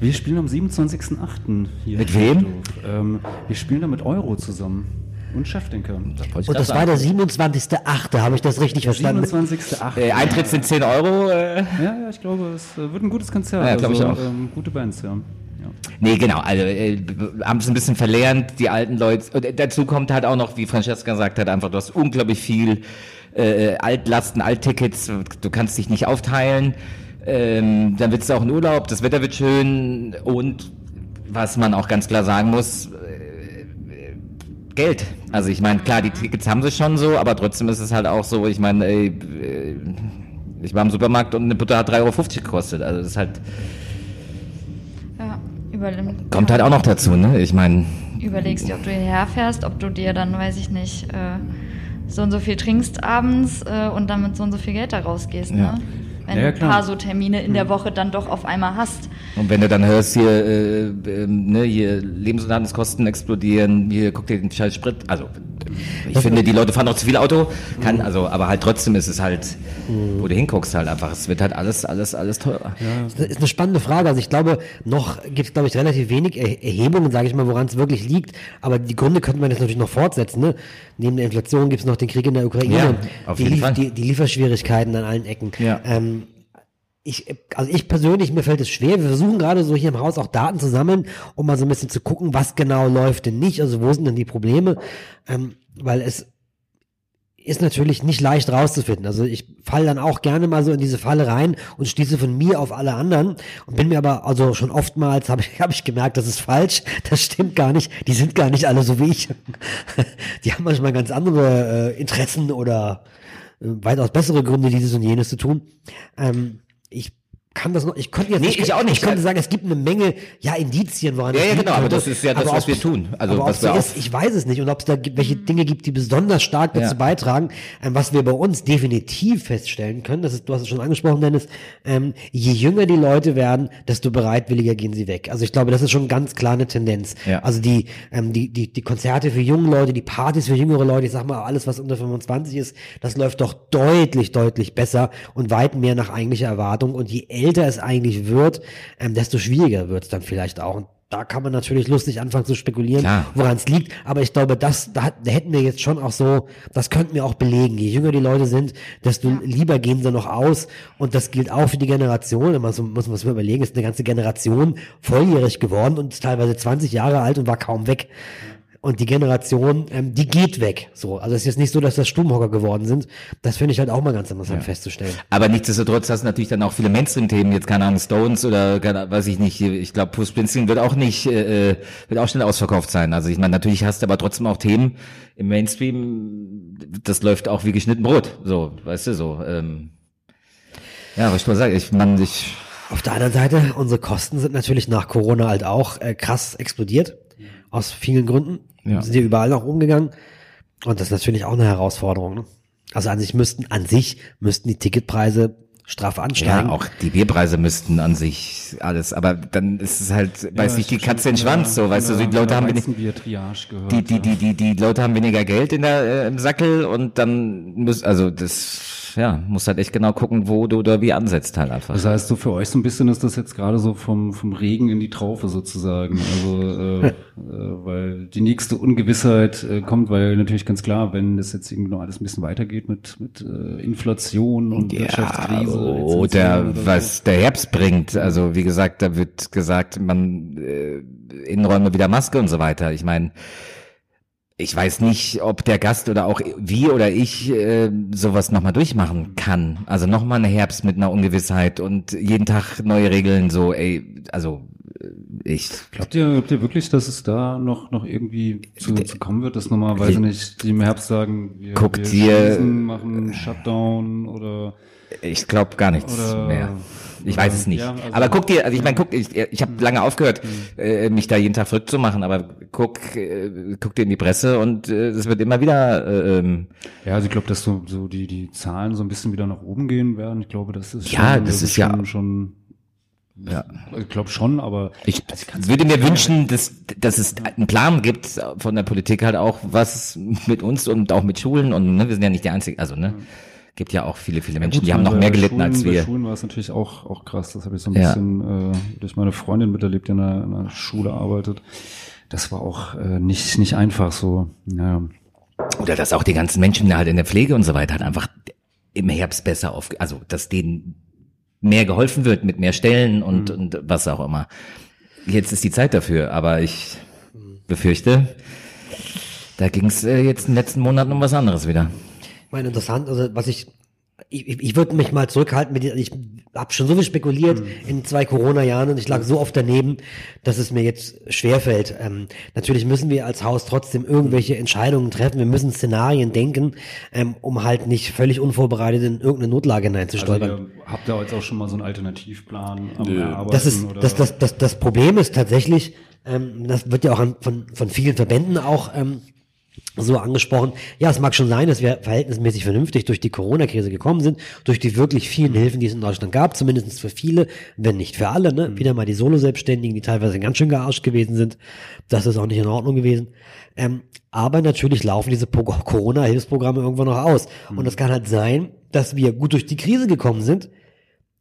Wir spielen am 27.08. hier. Mit wem? Ähm, wir spielen da mit Euro zusammen. Und Chefdenker. Und das war der 27.8., habe ich das richtig verstanden? 27.08. Äh, Eintritt sind 10 Euro. Äh. Ja, ja, ich glaube, es äh, wird ein gutes Konzert. Ja, glaub ich auch. Ähm, gute Bands, ja. Nee, genau. Also äh, haben es ein bisschen verlernt, die alten Leute. Und dazu kommt halt auch noch, wie Francesca gesagt hat, einfach, du hast unglaublich viel äh, Altlasten, Alttickets. Du kannst dich nicht aufteilen. Ähm, dann wird's auch in Urlaub, das Wetter wird schön und was man auch ganz klar sagen muss, äh, Geld. Also ich meine, klar, die Tickets haben sie schon so, aber trotzdem ist es halt auch so, ich meine, äh, ich war im Supermarkt und eine Butter hat 3,50 Euro gekostet. Also das ist halt, ja. Über, kommt halt auch noch dazu, ne? Ich meine, Überlegst dir, ob du hierher fährst, ob du dir dann, weiß ich nicht, äh, so und so viel trinkst abends äh, und dann mit so und so viel Geld da rausgehst, Ja. ne? Wenn Ja, ja, du ein klar. paar so Termine in der Woche dann doch auf einmal hast. Und wenn du dann hörst, hier, äh, ähm, ne, hier Lebensunterhaltungskosten explodieren, hier guck dir den scheiß Sprit, also ich finde, die Leute fahren auch zu viel Auto, kann, also, aber halt trotzdem ist es halt, wo du hinguckst halt einfach, es wird halt alles, alles, alles teurer. Das ist eine spannende Frage. Also ich glaube, noch gibt es, glaube ich, relativ wenig er Erhebungen, sage ich mal, woran es wirklich liegt. Aber die Gründe könnte man jetzt natürlich noch fortsetzen. Ne? Neben der Inflation gibt es noch den Krieg in der Ukraine, Ja, auf die, jeden Lief- Fall. die, die Lieferschwierigkeiten an allen Ecken. Ja. Ähm, ich, also ich persönlich, mir fällt es schwer. Wir versuchen gerade so hier im Haus auch Daten zu sammeln, um mal so ein bisschen zu gucken, was genau läuft denn nicht. Also wo sind denn die Probleme? Ähm, weil es ist natürlich nicht leicht rauszufinden. Also ich falle dann auch gerne mal so in diese Falle rein und schließe von mir auf alle anderen und bin mir aber also schon oftmals habe ich habe ich gemerkt, das ist falsch, das stimmt gar nicht. Die sind gar nicht alle so wie ich. Die haben manchmal ganz andere äh, Interessen oder äh, weitaus bessere Gründe, dieses und jenes zu tun. Ähm, ich kann das noch, ich könnte jetzt Nee, ich auch nicht. Ich könnte sagen, es gibt eine Menge, ja, Indizien, woran Ja, ja, genau, aber das ist ja das, was wir tun. Also, aber was wir so ist, ich weiß es nicht. Und ob es da welche Dinge gibt, die besonders stark dazu beitragen, ähm, was wir bei uns definitiv feststellen können, das ist, du hast es schon angesprochen, Dennis, ähm, je jünger die Leute werden, desto bereitwilliger gehen sie weg. Also ich glaube, das ist schon ganz klar eine Tendenz. Ja. Also die, ähm, die, die, die Konzerte für junge Leute, die Partys für jüngere Leute, ich sag mal, alles, was unter 25 ist, das läuft doch deutlich, deutlich besser und weit mehr nach eigentlicher Erwartung. Und je älter es eigentlich wird, ähm, desto schwieriger wird es dann vielleicht auch. Und da kann man natürlich lustig anfangen zu spekulieren, woran es liegt. Aber ich glaube, das, da, da hätten wir jetzt schon auch so, das könnten wir auch belegen. Je jünger die Leute sind, desto lieber gehen sie noch aus. Und das gilt auch für die Generation. Man muss, muss man sich mal überlegen, ist eine ganze Generation volljährig geworden und ist teilweise 20 Jahre alt und war kaum weg. Und die Generation, ähm, die geht weg. So, also es ist jetzt nicht so, dass das Stummhocker geworden sind. Das finde ich halt auch mal ganz interessant festzustellen. Aber nichtsdestotrotz hast du natürlich dann auch viele Mainstream-Themen, jetzt keine Ahnung, Stones oder keine, weiß ich nicht, ich glaube, Bruce Springsteen wird auch nicht, äh, wird auch schnell ausverkauft sein. Also ich meine, natürlich hast du aber trotzdem auch Themen im Mainstream, das läuft auch wie geschnitten Brot, so, weißt du, so. Ähm, ja, was ich mal sagen, ich meine, ich, Auf der anderen Seite, unsere Kosten sind natürlich nach Corona halt auch äh, krass explodiert. Aus vielen Gründen. Ja. Sind ja überall nach umgegangen. Und das ist natürlich auch eine Herausforderung. Ne? Also an sich müssten, an sich müssten die Ticketpreise straff ansteigen. ja, auch die Bierpreise müssten an sich alles, aber dann ist es halt, weiß nicht, die Katze in den Schwanz, so, weißt du, so, die Leute haben wenig, Weizenbier-Triage gehört. die, die, die, die, die Leute haben weniger Geld in der, äh, im Sackel und dann muss, also das, ja, muss halt echt genau gucken, wo du oder wie ansetzt halt einfach. Das heißt, so für euch so ein bisschen ist das jetzt gerade so vom, vom Regen in die Traufe sozusagen. Also, äh, äh, weil die nächste Ungewissheit äh, kommt, weil natürlich ganz klar, wenn das jetzt irgendwie noch alles ein bisschen weitergeht mit, mit äh, Inflation und Wirtschaftskrise. oder oder was der Herbst bringt. Also wie gesagt, da wird gesagt, man äh, Innenräume wieder Maske und so weiter. Ich meine, ich weiß nicht, ob der Gast oder auch wir oder ich äh, sowas nochmal durchmachen kann. Also nochmal eine Herbst mit einer Ungewissheit und jeden Tag neue Regeln. So, ey, also äh, ich Glaubt ihr, glaubt ihr wirklich, dass es da noch, noch irgendwie zu, zu kommen wird, dass nochmal, weiß ich nicht, die im Herbst sagen, wir, Guck wir dir- machen Shutdown oder, ich glaube gar nichts mehr. Ich weiß es nicht. Ja, also- aber guck dir, also ich meine, guck, ich, ich habe lange aufgehört, äh, mich da jeden Tag verrückt zu machen, aber guck, äh, guck dir in die Presse und äh, es wird immer wieder äh, ähm, Ja, also ich glaube, dass so, so die, die Zahlen so ein bisschen wieder nach oben gehen werden. Ich glaube, das ist Ja, schon, das ist ja- schon, schon ja. ich glaube schon, aber Ich würde mir wünschen, dass, dass es einen Plan gibt von der Politik halt auch, was mit uns und auch mit Schulen und ne, wir sind ja nicht die einzigen, also ne, gibt ja auch viele, viele Menschen, Gut, die haben noch bei mehr gelitten Schulen, als Bei wir. Schulen war es natürlich auch, auch krass. Das habe ich so ein Ja. bisschen äh, durch meine Freundin miterlebt, die in einer, in einer Schule arbeitet. Das war auch äh, nicht, nicht einfach so. Ja. Oder dass auch die ganzen Menschen halt in der Pflege und so weiter halt einfach im Herbst besser auf, also dass denen mehr geholfen wird mit mehr Stellen und, und was auch immer. Jetzt ist die Zeit dafür, aber ich befürchte, da ging es äh, jetzt in den letzten Monaten um was anderes wieder. Ich meine, interessant, also was ich, ich, ich ich würde mich mal zurückhalten mit, ich habe schon so viel spekuliert in zwei Corona-Jahren und ich lag so oft daneben, dass es mir jetzt schwerfällt. Ähm, natürlich müssen wir als Haus trotzdem irgendwelche Entscheidungen treffen, wir müssen Szenarien denken, ähm, um halt nicht völlig unvorbereitet in irgendeine Notlage Also hineinzustolpern. ihr habt da jetzt auch schon mal so einen Alternativplan am Erarbeiten? Das ist oder? das, das, das, das Problem ist tatsächlich, ähm, das wird ja auch an, von, von vielen Verbänden auch ähm, so angesprochen. Ja, es mag schon sein, dass wir verhältnismäßig vernünftig durch die Corona-Krise gekommen sind, durch die wirklich vielen Hilfen, die es in Deutschland gab, zumindest für viele, wenn nicht für alle. Ne? Wieder mal die Solo-Selbstständigen, die teilweise ganz schön gearscht gewesen sind. Das ist auch nicht in Ordnung gewesen. Ähm, aber natürlich laufen diese Corona-Hilfsprogramme irgendwann noch aus. Und es kann halt sein, dass wir gut durch die Krise gekommen sind,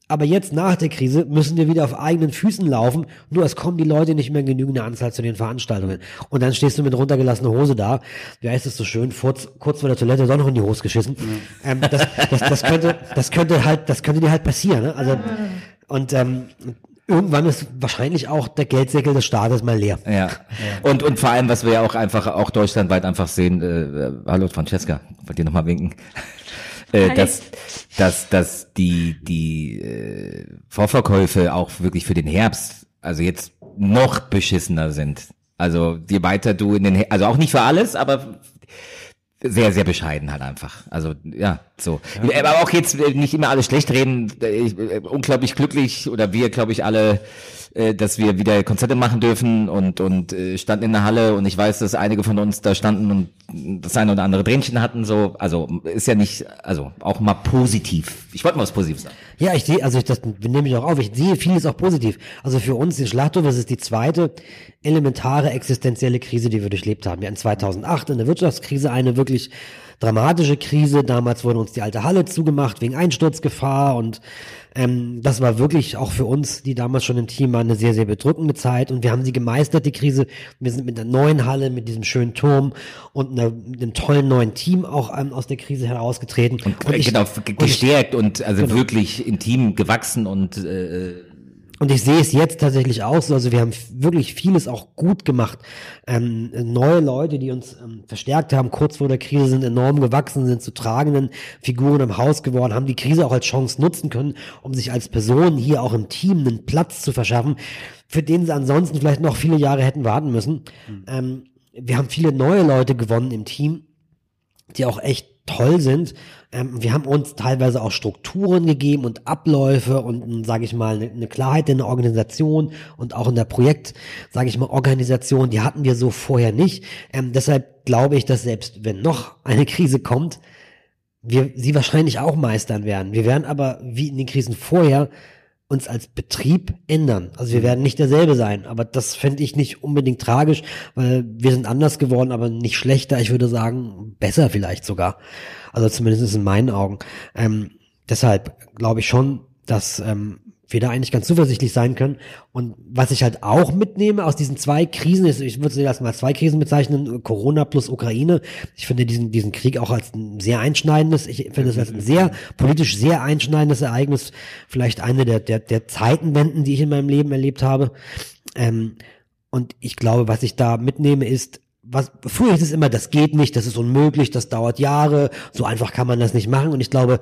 aber jetzt nach der Krise müssen wir wieder auf eigenen Füßen laufen. Nur es kommen die Leute nicht mehr in genügender Anzahl zu den Veranstaltungen. Und dann stehst du mit runtergelassener Hose da. Wie heißt es so schön? Kurz, kurz vor der Toilette doch noch in die Hose geschissen. Ähm, das, das, das könnte, das könnte halt, das könnte dir halt passieren. Ne? Also und ähm, irgendwann ist wahrscheinlich auch der Geldsäckel des Staates mal leer. Ja. Und, und vor allem, was wir ja auch einfach, auch deutschlandweit einfach sehen, äh, hallo Francesca, wollt ihr nochmal winken? Äh, dass, dass, dass die, die äh, Vorverkäufe auch wirklich für den Herbst, also jetzt noch beschissener sind. Also je weiter du in den, Her- also auch nicht für alles, aber sehr, sehr bescheiden halt einfach. Also ja, so. Aber auch jetzt äh, nicht immer alles schlecht reden. Ich, äh, unglaublich glücklich oder wir, glaube ich, alle, äh, dass wir wieder Konzerte machen dürfen und und äh, standen in der Halle und ich weiß, dass einige von uns da standen und das eine oder andere Tränchen hatten. So, also ist ja nicht, also auch mal positiv. Ich wollte mal was Positives sagen. Ja, ich sehe, also ich, das nehme ich auch auf, ich sehe vieles auch positiv. Also für uns in Schlachthof ist es die zweite elementare existenzielle Krise, die wir durchlebt haben. Wir hatten 2008 in der Wirtschaftskrise eine wirklich dramatische Krise. Damals wurde uns die alte Halle zugemacht wegen Einsturzgefahr und ähm, das war wirklich auch für uns, die damals schon im Team waren, eine sehr, sehr bedrückende Zeit und wir haben sie gemeistert, die Krise. Wir sind mit einer neuen Halle, mit diesem schönen Turm und einer, einem tollen neuen Team auch ähm, aus der Krise herausgetreten. Und, ich- genau, und ich- gestärkt und also wirklich intim gewachsen und äh, Und ich sehe es jetzt tatsächlich auch so. Also wir haben wirklich vieles auch gut gemacht. Ähm, neue Leute, die uns ähm, verstärkt haben, kurz vor der Krise sind enorm gewachsen, sind zu tragenden Figuren im Haus geworden, haben die Krise auch als Chance nutzen können, um sich als Person hier auch im Team einen Platz zu verschaffen, für den sie ansonsten vielleicht noch viele Jahre hätten warten müssen. Ähm, wir haben viele neue Leute gewonnen im Team die auch echt toll sind. Ähm, wir haben uns teilweise auch Strukturen gegeben und Abläufe und, sage ich mal, eine, eine Klarheit in der Organisation und auch in der Projekt, sage ich mal, Organisation, die hatten wir so vorher nicht. Ähm, deshalb glaube ich, dass selbst wenn noch eine Krise kommt, wir sie wahrscheinlich auch meistern werden. Wir werden aber wie in den Krisen vorher uns als Betrieb ändern. Also wir werden nicht derselbe sein, aber das fände ich nicht unbedingt tragisch, weil wir sind anders geworden, aber nicht schlechter. Ich würde sagen, besser vielleicht sogar. Also zumindest in meinen Augen. Ähm, deshalb glaube ich schon, dass ähm, wir da eigentlich ganz zuversichtlich sein können. Und was ich halt auch mitnehme aus diesen zwei Krisen, ist, ich würde sie erstmal zwei Krisen bezeichnen, Corona plus Ukraine. Ich finde diesen, diesen Krieg auch als ein sehr einschneidendes, ich finde es als ein sehr politisch sehr einschneidendes Ereignis, vielleicht eine der, der, der Zeitenwenden, die ich in meinem Leben erlebt habe. Ähm, und ich glaube, was ich da mitnehme, ist, was, früher hieß es immer, das geht nicht, das ist unmöglich, das dauert Jahre, so einfach kann man das nicht machen. Und ich glaube,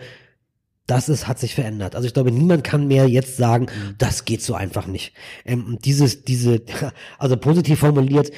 das ist, hat sich verändert. Also ich glaube, niemand kann mehr jetzt sagen, das geht so einfach nicht. Ähm, dieses, diese, also positiv formuliert,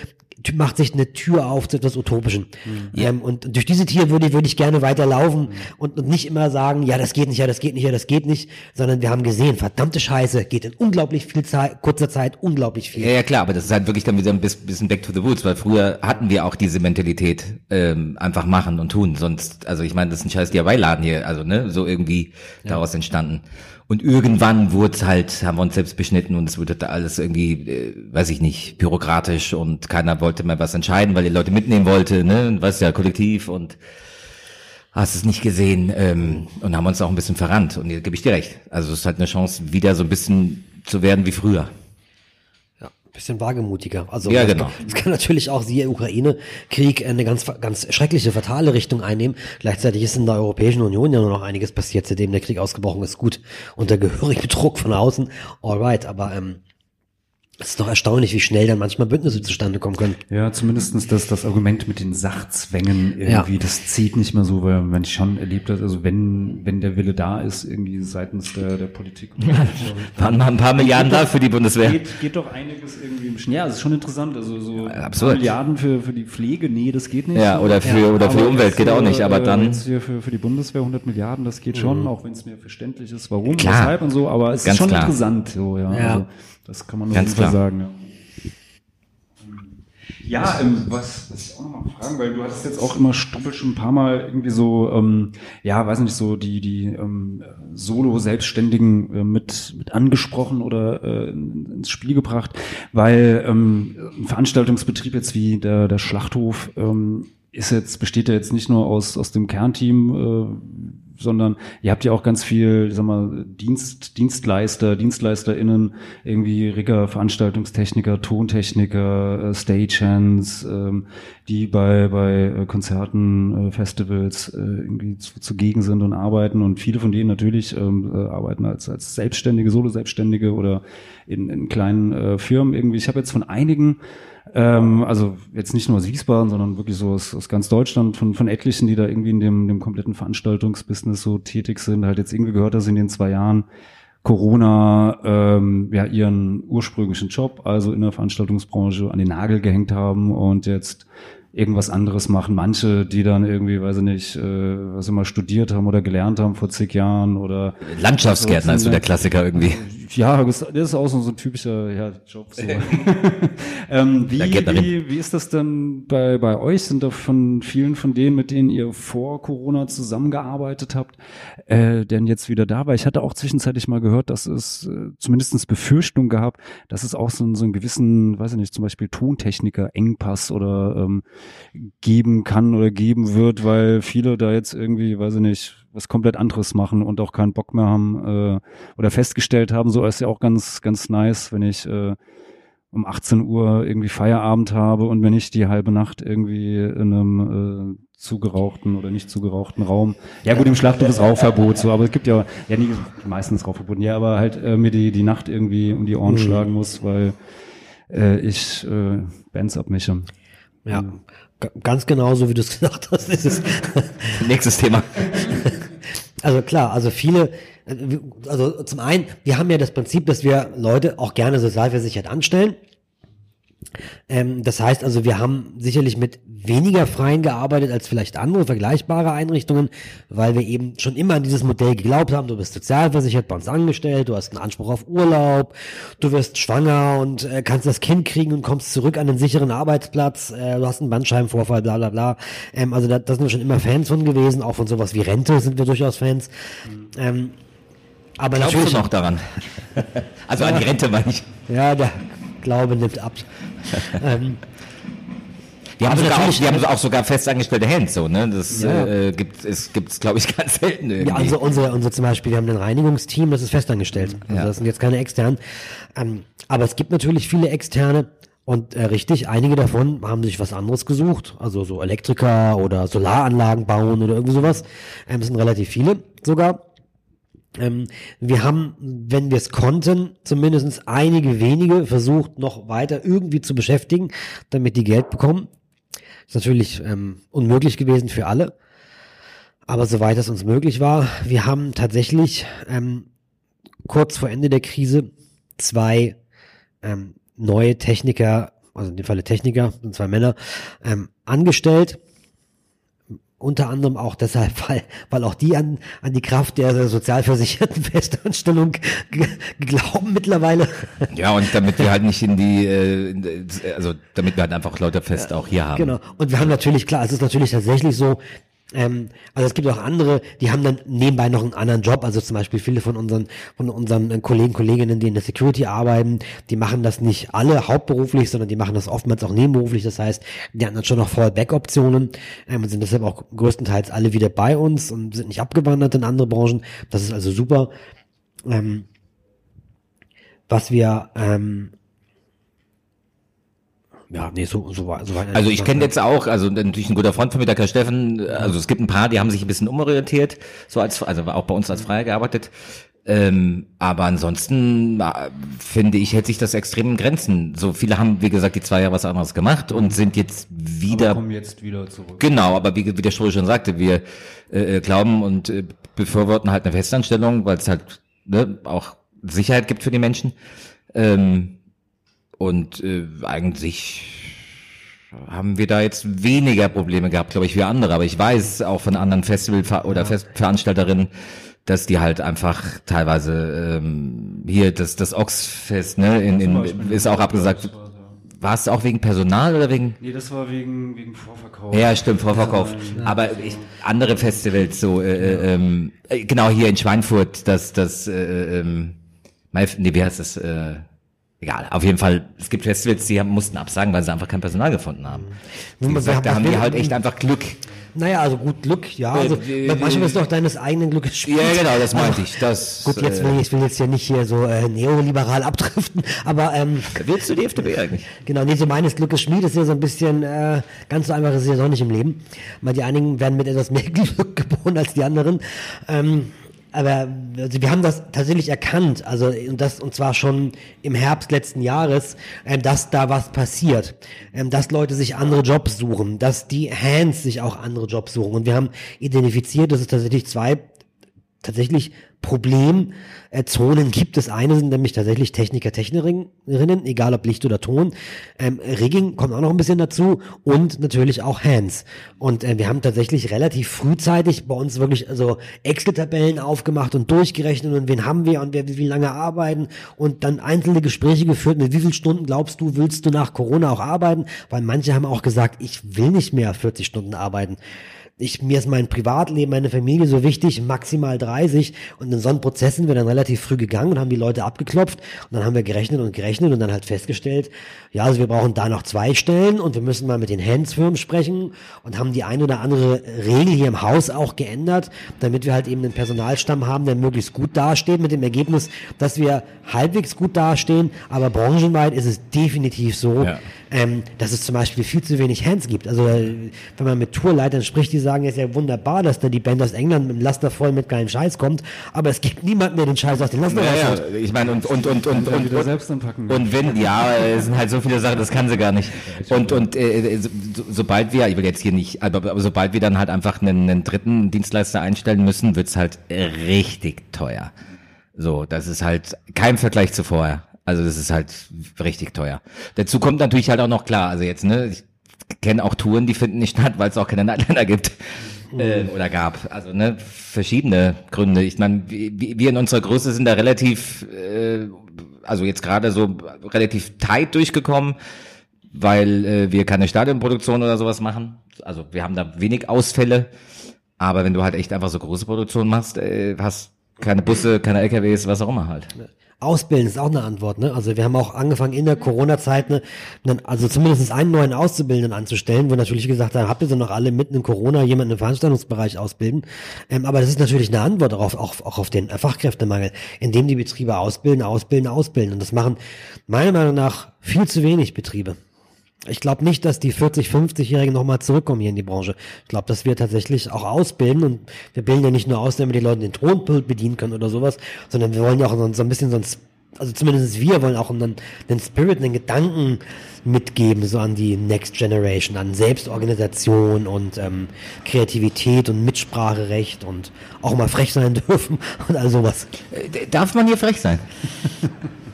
macht sich eine Tür auf zu etwas Utopischen. Ähm, und durch diese Tür würde, würde ich gerne weiterlaufen und, und nicht immer sagen, ja, das geht nicht, ja, das geht nicht, ja, das geht nicht, sondern wir haben gesehen, verdammte Scheiße, geht in unglaublich viel Zeit, kurzer Zeit unglaublich viel. Ja, ja, klar, aber das ist halt wirklich dann wieder ein bis- bisschen back to the roots, weil früher hatten wir auch diese Mentalität, ähm, einfach machen und tun. Sonst, also ich meine, das ist ein scheiß DIY-Laden hier, also ne, so irgendwie daraus entstanden. Und irgendwann wurde halt, haben wir uns selbst beschnitten und es wurde da alles irgendwie, äh, weiß ich nicht, bürokratisch und keiner wollte mehr was entscheiden, weil die Leute mitnehmen wollte, ne, und was ja kollektiv und hast es nicht gesehen ähm, und haben uns auch ein bisschen verrannt. Und hier gebe ich dir recht. Also es ist halt eine Chance, wieder so ein bisschen zu werden wie früher. Bisschen wagemutiger. Also Ja, genau. Kann, das kann natürlich auch siehe Ukraine-Krieg eine ganz ganz schreckliche, fatale Richtung einnehmen. Gleichzeitig ist in der Europäischen Union ja nur noch einiges passiert, seitdem der Krieg ausgebrochen ist. Gut, unter gehörigem Druck von außen, alright, aber ähm, es ist doch erstaunlich, wie schnell dann manchmal Bündnisse zustande kommen können. Ja, zumindestens das, das Argument mit den Sachzwängen irgendwie, Ja. das zieht nicht mehr so, weil man schon erlebt hat, also wenn, wenn der Wille da ist, irgendwie seitens der, der Politik. Waren mal ein paar Milliarden da für die Bundeswehr. Geht, geht doch einiges irgendwie im Schnee. Ja, das ist schon interessant. Also so absurd. Milliarden für, für die Pflege, nee, das geht nicht. Ja, oder für, oder für die Umwelt geht auch nicht, aber äh, dann, Jetzt hier für, für die Bundeswehr 100 Milliarden, das geht schon, auch wenn es mir verständlich ist, warum, Klar. weshalb und so, aber es Ganz ist schon klar. interessant, so, ja. Ja. Also, das kann man nur Ganz auf sagen, ja. Ja, ähm, was, was ich auch nochmal fragen, weil du hattest jetzt auch immer doppelt schon ein paar Mal irgendwie so, ähm, ja, weiß nicht, so die, die ähm, Solo-Selbstständigen äh, mit, mit angesprochen oder äh, in- ins Spiel gebracht, weil ähm, ein Veranstaltungsbetrieb jetzt wie der, der Schlachthof ähm, ist jetzt, besteht ja jetzt nicht nur aus, aus dem Kernteam, äh, sondern ihr habt ja auch ganz viel, ich sag mal, Dienst, Dienstleister, DienstleisterInnen, irgendwie Rigger, Veranstaltungstechniker, Tontechniker, äh, Stagehands, ähm, die bei, bei äh, Konzerten, äh, Festivals äh, irgendwie zu, zugegen sind und arbeiten und viele von denen natürlich ähm, äh, arbeiten als, als Selbstständige, Solo-Selbstständige oder in, in kleinen äh, Firmen irgendwie. Ich habe jetzt von einigen ähm, also jetzt nicht nur aus Wiesbaden, sondern wirklich so aus, aus ganz Deutschland, von, von etlichen, die da irgendwie in dem, dem kompletten Veranstaltungsbusiness so tätig sind, halt jetzt irgendwie gehört, dass in den zwei Jahren Corona ähm, ja ihren ursprünglichen Job, also in der Veranstaltungsbranche, an den Nagel gehängt haben und jetzt irgendwas anderes machen. Manche, die dann irgendwie, weiß ich nicht, äh, was mal studiert haben oder gelernt haben vor zig Jahren oder Landschaftsgärtner ist so der Klassiker irgendwie. ja, das ist auch so ein typischer ja, Job. So. ähm, wie, wie, wie ist das denn bei, bei euch? Sind da von vielen von denen, mit denen ihr vor Corona zusammengearbeitet habt, äh, denn jetzt wieder da? Weil ich hatte auch zwischenzeitlich mal gehört, dass es äh, zumindest Befürchtung gab, dass es auch so, einen- so einen gewissen, weiß ich nicht, zum Beispiel Tontechniker-Engpass oder ähm, geben kann oder geben wird, weil viele da jetzt irgendwie, weiß ich nicht, was komplett anderes machen und auch keinen Bock mehr haben äh, oder festgestellt haben, so ist ja auch ganz, ganz nice, wenn ich äh, um 18 Uhr irgendwie Feierabend habe und wenn ich die halbe Nacht irgendwie in einem äh, zugerauchten oder nicht zugerauchten Raum. Ja gut, im Schlachthof ist Rauchverbot, so, aber es gibt ja, ja nie, meistens Rauchverbot, ja, aber halt äh, mir die, die Nacht irgendwie um die Ohren schlagen muss, weil äh, ich äh, Bands abmische. Ja, g- ganz genau so, wie du es gesagt hast, ist es. Nächstes Thema. Also klar, also viele, äh, also zum einen, wir haben ja das Prinzip, dass wir Leute auch gerne sozialversichert anstellen. Ähm, das heißt also, wir haben sicherlich mit weniger Freien gearbeitet als vielleicht andere vergleichbare Einrichtungen, weil wir eben schon immer an dieses Modell geglaubt haben, du bist sozialversichert bei uns angestellt, du hast einen Anspruch auf Urlaub, du wirst schwanger und äh, kannst das Kind kriegen und kommst zurück an den sicheren Arbeitsplatz, äh, du hast einen Bandscheibenvorfall, bla bla bla. Ähm, also da, da sind wir schon immer Fans von gewesen, auch von sowas wie Rente sind wir durchaus Fans. Ähm, aber Glaubst natürlich du noch daran? Also an die Rente meine ich. Ja, der Glaube nimmt ab. ähm, Die haben, Aber sogar auch, die haben auch sogar festangestellte Hands, so, ne? Das Ja. äh, gibt es, gibt's, glaube ich, ganz selten irgendwie. ja, also unsere, unsere zum Beispiel, wir haben ein Reinigungsteam, das ist festangestellt. Also Ja. das sind jetzt keine externen. Ähm, aber es gibt natürlich viele externe. Und äh, richtig, einige davon haben sich was anderes gesucht, also so Elektriker oder Solaranlagen bauen oder irgendwie sowas. Ähm, es sind relativ viele sogar. Ähm, wir haben, wenn wir es konnten, zumindest einige wenige versucht, noch weiter irgendwie zu beschäftigen, damit die Geld bekommen. Ist natürlich ähm, unmöglich gewesen für alle. Aber soweit es uns möglich war, wir haben tatsächlich ähm, kurz vor Ende der Krise zwei ähm, neue Techniker also in dem Falle Techniker, sind zwei Männer, ähm, angestellt. Unter anderem auch deshalb, weil, weil auch die an, an die Kraft der sozialversicherten Festanstellung glauben mittlerweile. Ja, und damit wir halt nicht in die, äh, also damit wir halt einfach Leute fest auch hier haben. Genau. Und wir haben natürlich, klar, es ist natürlich tatsächlich so, ähm, also es gibt auch andere, die haben dann nebenbei noch einen anderen Job, also zum Beispiel viele von unseren, von unseren Kollegen, Kolleginnen, die in der Security arbeiten, die machen das nicht alle hauptberuflich, sondern die machen das oftmals auch nebenberuflich, das heißt, die haben dann schon noch Fallback-Optionen ähm, und sind deshalb auch größtenteils alle wieder bei uns und sind nicht abgewandert in andere Branchen, das ist also super. Ähm, was wir, ähm, ja, nee, so, so, war- so war Also ich kenne jetzt auch, also natürlich ein guter Freund von mir, der Kai Steffen, also es gibt ein paar, die haben sich ein bisschen umorientiert, so als, also auch bei uns als Freier gearbeitet. Ähm, aber ansonsten äh, finde ich, hält sich das extrem in Grenzen. So viele haben, wie gesagt, die zwei Jahre was anderes gemacht und sind jetzt wieder kommen jetzt wieder zurück. Genau, aber wie, wie der Stroh schon sagte, wir äh, äh, glauben und äh, befürworten halt eine Festanstellung, weil es halt ne, auch Sicherheit gibt für die Menschen. Ähm, und äh, eigentlich haben wir da jetzt weniger Probleme gehabt, glaube ich, wie andere. Aber ich weiß auch von anderen Festival- oder Fest Veranstalterinnen, dass die halt einfach teilweise ähm, hier das das Oxfest ne in, in ist auch abgesagt. War es auch wegen Personal oder wegen Nee, das war wegen, wegen Vorverkauf. ja, stimmt, Vorverkauf. Aber ich, andere Festivals, so, äh, äh, ähm, äh, genau hier in Schweinfurt, das, das, äh, ähm, Mai- nee, wie heißt das, äh, egal, auf jeden Fall, es gibt Festivals, die haben, mussten absagen, weil sie einfach kein Personal gefunden haben. Wie gesagt, da haben wir- die halt echt einfach Glück. Naja, also gut Glück, ja. Also, Äh, äh, manchmal äh, ist doch deines eigenen Glückes Spiel. Ja, genau, das meinte ich. Das, Gut, jetzt äh, will ich, ich will jetzt ja nicht hier so äh, neoliberal abdriften, aber ähm, Willst du die FDP eigentlich? genau, nee, so meines Glückes Schmied ist ja so ein bisschen, äh, ganz so einfach ist es ja doch nicht im Leben. Weil die einigen werden mit etwas mehr Glück geboren als die anderen. Ähm, aber also wir haben das tatsächlich erkannt, also und das und zwar schon im Herbst letzten Jahres, ähm, dass da was passiert, ähm, dass Leute sich andere Jobs suchen, dass die Hands sich auch andere Jobs suchen. Und wir haben identifiziert, dass es tatsächlich zwei tatsächlich Problemzonen gibt. Das eine sind nämlich tatsächlich Techniker, Technikerinnen, egal ob Licht oder Ton. Ähm, Rigging kommt auch noch ein bisschen dazu und natürlich auch Hands. Und äh, wir haben tatsächlich relativ frühzeitig bei uns wirklich also Excel-Tabellen aufgemacht und durchgerechnet und wen haben wir und wer wie lange arbeiten und dann einzelne Gespräche geführt, mit wie vielen Stunden glaubst du, willst du nach Corona auch arbeiten? Weil manche haben auch gesagt, ich will nicht mehr 40 Stunden arbeiten ich, mir ist mein Privatleben, meine Familie so wichtig, maximal 30. Und in so einen Prozess sind wir dann relativ früh gegangen und haben die Leute abgeklopft. Und dann haben wir gerechnet und gerechnet und dann halt festgestellt, ja, also wir brauchen da noch zwei Stellen und wir müssen mal mit den Hands-Firmen sprechen und haben die ein oder andere Regel hier im Haus auch geändert, damit wir halt eben einen Personalstamm haben, der möglichst gut dasteht, mit dem Ergebnis, dass wir halbwegs gut dastehen. Aber branchenweit ist es definitiv so, Ja. Ähm, dass es zum Beispiel viel zu wenig Hands gibt. Also äh, wenn man mit Tourleitern spricht, die sagen, es ist ja wunderbar, dass da die Band aus England mit dem Laster voll mit geilen Scheiß kommt, aber es gibt niemanden, der den Scheiß aus dem Laster Ja, rausholt. ja, ich meine, und, und, und, und, und, und, selbst anpacken. Und wenn, ja, es sind halt so viele Sachen, das kann sie gar nicht. Und, und äh, so, so- sobald wir, ich will jetzt hier nicht, aber, aber sobald wir dann halt einfach einen, einen dritten Dienstleister einstellen müssen, wird's halt richtig teuer. So, das ist halt kein Vergleich zu vorher. Also das ist halt richtig teuer. Dazu kommt natürlich halt auch noch klar, also jetzt, ne, ich kenne auch Touren, die finden nicht statt, weil es auch keine Nightliner gibt. Äh, oder gab. Also ne, verschiedene Gründe. Ich meine, wir wir in unserer Größe sind da relativ äh, also jetzt gerade so relativ tight durchgekommen, weil äh, wir keine Stadionproduktion oder sowas machen. Also wir haben da wenig Ausfälle, aber wenn du halt echt einfach so große Produktionen machst, äh, hast keine Busse, keine LKWs, was auch immer halt. Ausbilden ist auch eine Antwort, ne? Also wir haben auch angefangen in der Corona-Zeit, ne, also zumindest einen neuen Auszubildenden anzustellen, wo natürlich gesagt haben, habt ihr so noch alle mitten in Corona jemanden im Veranstaltungsbereich ausbilden? Ähm, aber das ist natürlich eine Antwort darauf, auch, auch auf den Fachkräftemangel, indem die Betriebe ausbilden, ausbilden, ausbilden. Und das machen meiner Meinung nach viel zu wenig Betriebe. Ich glaube nicht, dass die 40, 50-Jährigen nochmal zurückkommen hier in die Branche. Ich glaube, dass wir tatsächlich auch ausbilden und wir bilden ja nicht nur aus, damit die Leute den Tonpult bedienen können oder sowas, sondern wir wollen ja auch so, so ein bisschen so ein, also zumindest wir wollen auch einen, einen Spirit, einen Gedanken mitgeben, so an die Next Generation, an Selbstorganisation und ähm, Kreativität und Mitspracherecht und auch mal frech sein dürfen und all sowas. Äh, Darf man hier frech sein?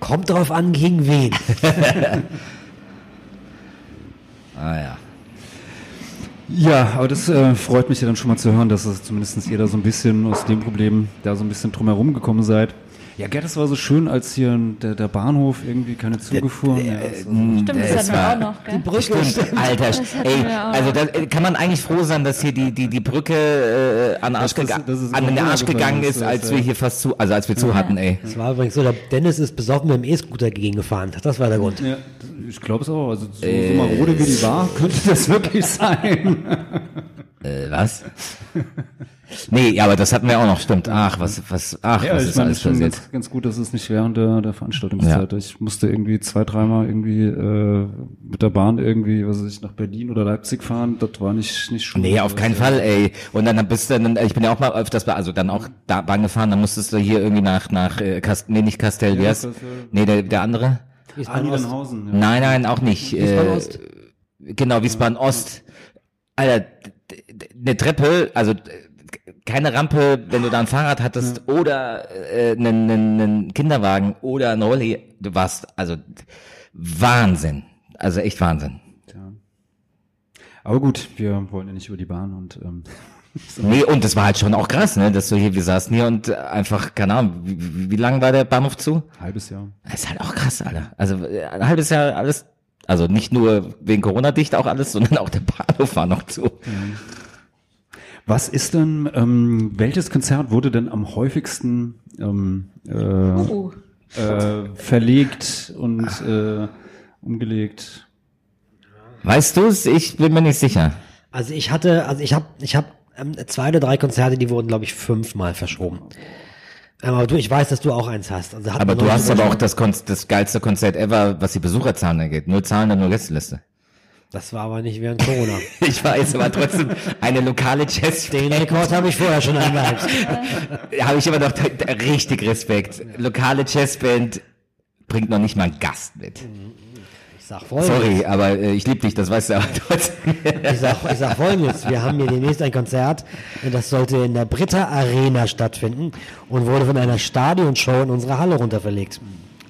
Kommt drauf an, gegen wen. Ah ja. Ja, aber das äh, freut mich ja dann schon mal zu hören, dass es zumindest ihr da so ein bisschen aus dem Problem da so ein bisschen drum herum gekommen seid. Ja, Gerd, das war so schön, als hier der, der Bahnhof irgendwie keine Züge fuhren. Ja, das war- Stimmt, das Das hatten wir war- auch noch, gell? Brücke. Stimmt, Alter, ey, also da äh, kann man eigentlich froh sein, dass hier die, die, die Brücke äh, an, den Arsch Das das ist an den Arsch gegangen ist, das, als wir hier fast zu, also als wir zu hatten, ey. Es war übrigens so, der Dennis ist besoffen mit dem E-Scooter gegengefahren. Das war der Grund. Ja, ich glaube es auch. Also so, so marode wie die war, könnte das wirklich sein. Äh, was? nee, ja, aber das hatten wir auch noch, stimmt. Ach, was, was, ach, Ja, was ich ist meine, alles passiert. ganz, ganz gut, dass es nicht während der, der Veranstaltungszeit. Ich musste irgendwie zwei, dreimal irgendwie äh, mit der Bahn irgendwie, was weiß ich, nach Berlin oder Leipzig fahren. Das war nicht nicht schon. Nee, auf keinen Fall, ey. Und dann bist du, dann, ich bin ja auch mal öfters, bei- also dann auch da Bahn gefahren, dann musstest du hier irgendwie nach, nach, äh, Kast, nee, nicht Kastel, wie Ja, heißt? Kastel. Nee, der, der andere? Ah, Niedernhausen. Ja. Nein, nein, auch nicht. Wiesbaden Äh, Ost. Genau, Wiesbaden Ost. Alter, eine Treppe, also keine Rampe, wenn du da ein Fahrrad hattest oder äh, einen, einen, Kinderwagen oder ein Rolli, du warst also Wahnsinn. Also echt Wahnsinn. Aber gut, wir wollen ja nicht über die Bahn und ähm, Nee, und das war halt schon auch krass, ne, dass du hier, wir saßen hier und einfach, keine Ahnung, wie, wie, lang war der Bahnhof zu? halbes Jahr. Das ist halt auch krass, Alter. Also äh, ein halbes Jahr alles, also nicht nur wegen Corona dicht auch alles, sondern auch der Bahnhof war noch zu. Was ist denn, ähm, welches Konzert wurde denn am häufigsten ähm, äh, Uh, äh, verlegt und äh, umgelegt? Weißt du's? Ich bin mir nicht sicher. Also ich hatte, also ich habe, ich habe ähm, zwei oder drei Konzerte, die wurden, glaube ich, fünfmal verschoben. Ähm, aber du, ich weiß, dass du auch eins hast. Also Aber du hast aber auch das, Kon das geilste Konzert ever, was die Besucherzahlen angeht. Nur Zahlen und nur Gästeliste. Das war aber nicht während Corona. Ich weiß, aber trotzdem eine lokale Jazz. Den Rekord habe ich vorher schon eingehalten. Habe ich aber noch richtig Respekt. Lokale Jazzband bringt noch nicht mal einen Gast mit. Ich sag folgendes. Sorry, aber äh, ich liebe dich, das weißt du aber trotzdem. Ich sag, ich sag folgendes. Wir haben hier demnächst ein Konzert. Das sollte in der Britta Arena stattfinden und wurde von einer Stadionshow in unsere Halle runterverlegt.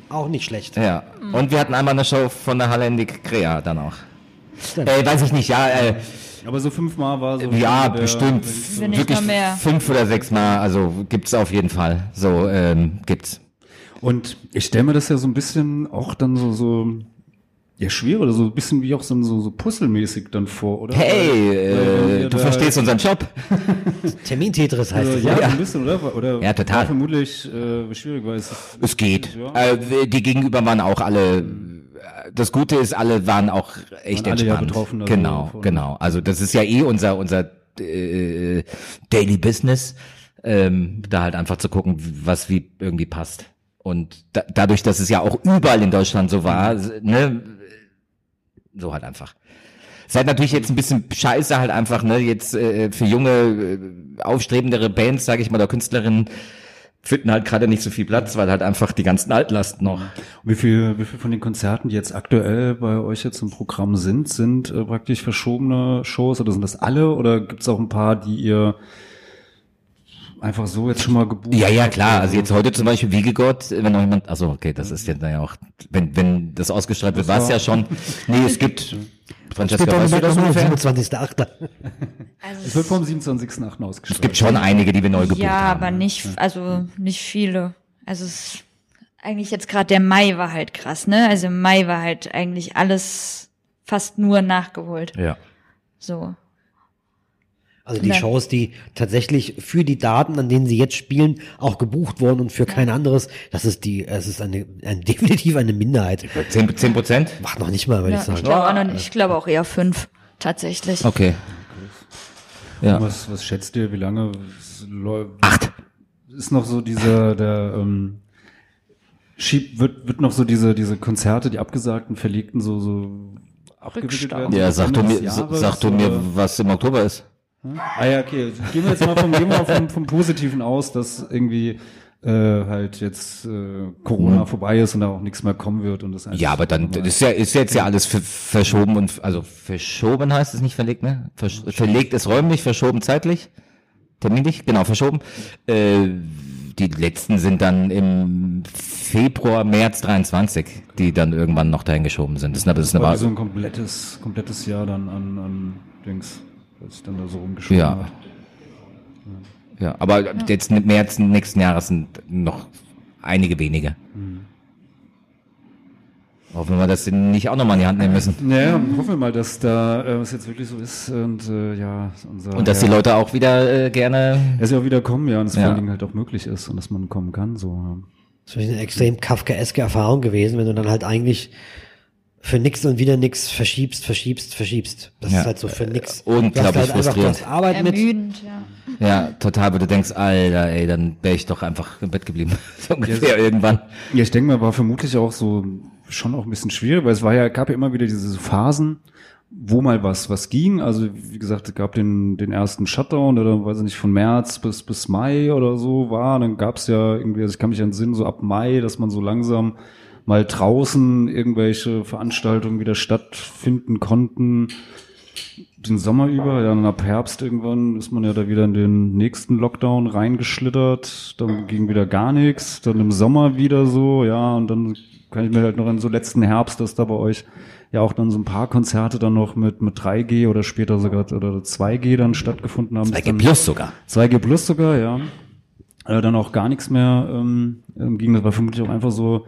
Auch nicht schlecht. Ja. Und wir hatten einmal eine Show von der Halle in die Krea dann auch. Äh, weiß ich nicht, ja, äh, Aber so fünfmal war so. ja, der- bestimmt. Nicht Wirklich fünf oder sechs Mal, also gibt's auf jeden Fall. So, ähm, gibt's. Und ich stelle mir das ja so ein bisschen auch dann so, so ja, schwer oder so ein bisschen wie auch so, so, so puzzelmäßig dann vor, oder? Hey, äh, du da- verstehst unseren Job. Termin-Tetris heißt Also, es. ja, Ja. so ein bisschen, oder? oder Ja, total. War vermutlich äh, schwierig, weil es Es geht. Ja. Äh, die Gegenüber waren auch alle. Das Gute ist, alle waren auch echt Waren alle ja entspannt. betroffen, also genau, von- genau. Also das ist ja eh unser unser äh, Daily Business, ähm, da halt einfach zu gucken, was wie irgendwie passt. Und da, dadurch, dass es ja auch überall in Deutschland so war, ne, so halt einfach. Es ist halt natürlich jetzt ein bisschen scheiße halt einfach, ne, jetzt äh, für junge, äh, aufstrebendere Bands, sage ich mal, oder Künstlerinnen, finden halt gerade nicht so viel Platz, weil halt einfach die ganzen Altlasten noch. Wie viel, wie viel von den Konzerten, die jetzt aktuell bei euch jetzt im Programm sind, sind äh, praktisch verschobene Shows oder sind das alle oder gibt es auch ein paar, die ihr einfach so jetzt schon mal gebucht Ja, ja, klar. Also jetzt heute zum Beispiel Wiegegott, wenn noch jemand, also okay, das ist jetzt ja auch, wenn, wenn das ausgestrahlt wird, war es ja schon. Nee, es gibt, Francesca, weißt du das ungefähr? 27.8. Es wird vom 27.8. ausgestrahlt. Es gibt schon einige, die wir neu gebucht ja, haben. aber nicht, also nicht viele. Also es eigentlich jetzt gerade der Mai war halt krass, ne? Also im Mai war halt eigentlich alles fast nur nachgeholt. Ja. So. Also die Ja. Shows, die tatsächlich für die Daten, an denen sie jetzt spielen, auch gebucht wurden und für kein anderes, das ist die, es ist eine, ein, definitiv eine Minderheit. Zehn, zehn Prozent? Macht noch nicht mal, würde Ja, ich sagen. ich glaube nicht. Ich glaube auch eher fünf, tatsächlich. Okay. Ja. Was, was schätzt ihr, wie lange es läuft? Acht. Ist noch so dieser, der, ähm, Schieb, wird, wird noch so diese, diese Konzerte, die abgesagten, verlegten, so, so abgewickelt werden? Ja, sag du mir, Jahres, sag du mir, was im Oktober ist. Ah ja, okay. Gehen wir jetzt mal vom, gehen wir vom, vom Positiven aus, dass irgendwie äh, halt jetzt äh, Corona vorbei ist und da auch nichts mehr kommen wird und das Mhm. Ja, aber dann das ist ja ist jetzt ja alles ver- verschoben und also verschoben heißt es nicht verlegt, ne? Versch verlegt ist räumlich, verschoben zeitlich, terminlich, genau verschoben. Äh, die letzten sind dann im Februar, März 23, die dann irgendwann noch dahin geschoben sind. Das ist eine, das ist eine Wahl. so ein komplettes, komplettes Jahr dann an, an Dings, sich dann da so rumgeschoben Ja. hat. Ja, aber jetzt im März nächsten Jahres sind noch einige wenige. Hoffen wir, dass sie nicht auch nochmal in die Hand nehmen müssen. Naja, hoffen wir mal, dass da äh, es jetzt wirklich so ist und äh, ja, unser Und dass ja, die Leute auch wieder äh, gerne. dass sie auch wieder kommen, ja, und es Ja. vor allen Dingen halt auch möglich ist und dass man kommen kann, so. Ja. Das ist eine extrem kafkaeske Erfahrung gewesen, wenn du dann halt eigentlich für nix und wieder nix verschiebst, verschiebst, verschiebst. Das Ja. ist halt so für nix. Äh, unglaublich halt frustrierend. Arbeit mit. Ermüdend, ja. Ja, total, wo du denkst, Alter, ey, dann wäre ich doch einfach im Bett geblieben. so ungefähr irgendwann. Ja, ich denke mal, war vermutlich auch so schon auch ein bisschen schwierig, weil es war ja, gab ja immer wieder diese Phasen, wo mal was, was ging. Also, wie gesagt, es gab den, den ersten Shutdown, oder weiß ich nicht, von März bis, bis Mai oder so war. Dann gab es ja irgendwie, also ich kann mich entsinnen, so ab Mai, dass man so langsam mal draußen irgendwelche Veranstaltungen wieder stattfinden konnten. Den Sommer über, ja, dann ab Herbst irgendwann ist man ja da wieder in den nächsten Lockdown reingeschlittert, dann ging wieder gar nichts, dann im Sommer wieder so, ja, und dann kann ich mir halt noch in so letzten Herbst, dass da bei euch ja auch dann so ein paar Konzerte dann noch mit, mit 3G oder später sogar oder 2G dann stattgefunden haben. 2G Dann- Plus sogar. 2G Plus sogar, ja. Äh, dann auch gar nichts mehr ähm, ging. Das war vermutlich auch einfach so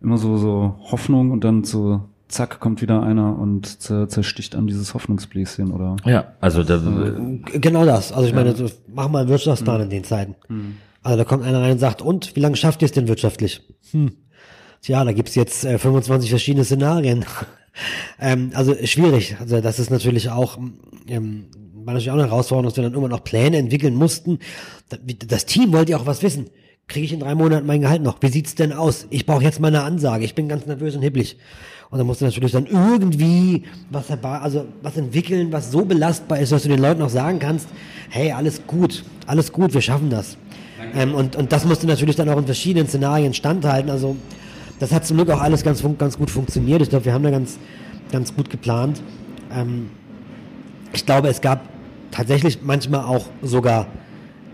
immer so so Hoffnung und dann so zack kommt wieder einer und zer zersticht an dieses Hoffnungsbläschen oder Ja, also da, Genau das. Also ich meine, so, mach mal einen Wirtschaftsplan in den Zeiten. Also da kommt einer rein und sagt, und wie lange schafft ihr es denn wirtschaftlich? Hm. Tja, da gibt's jetzt äh, 25 verschiedene Szenarien. ähm, also schwierig. Also das ist natürlich auch, ähm, war natürlich auch eine Herausforderung, dass wir dann immer noch Pläne entwickeln mussten. Das Team wollte ja auch was wissen. Kriege ich in drei Monaten mein Gehalt noch? Wie sieht's denn aus? Ich brauche jetzt mal eine Ansage. Ich bin ganz nervös und hibblig. Und dann musst du natürlich dann irgendwie was herbei, also was entwickeln, was so belastbar ist, dass du den Leuten auch sagen kannst, hey, alles gut, alles gut, wir schaffen das. Ähm, und, und das musste natürlich dann auch in verschiedenen Szenarien standhalten. Also das hat zum Glück auch alles ganz, ganz gut funktioniert. Ich glaube, wir haben da ganz, ganz gut geplant. Ähm, ich glaube, es gab tatsächlich manchmal auch sogar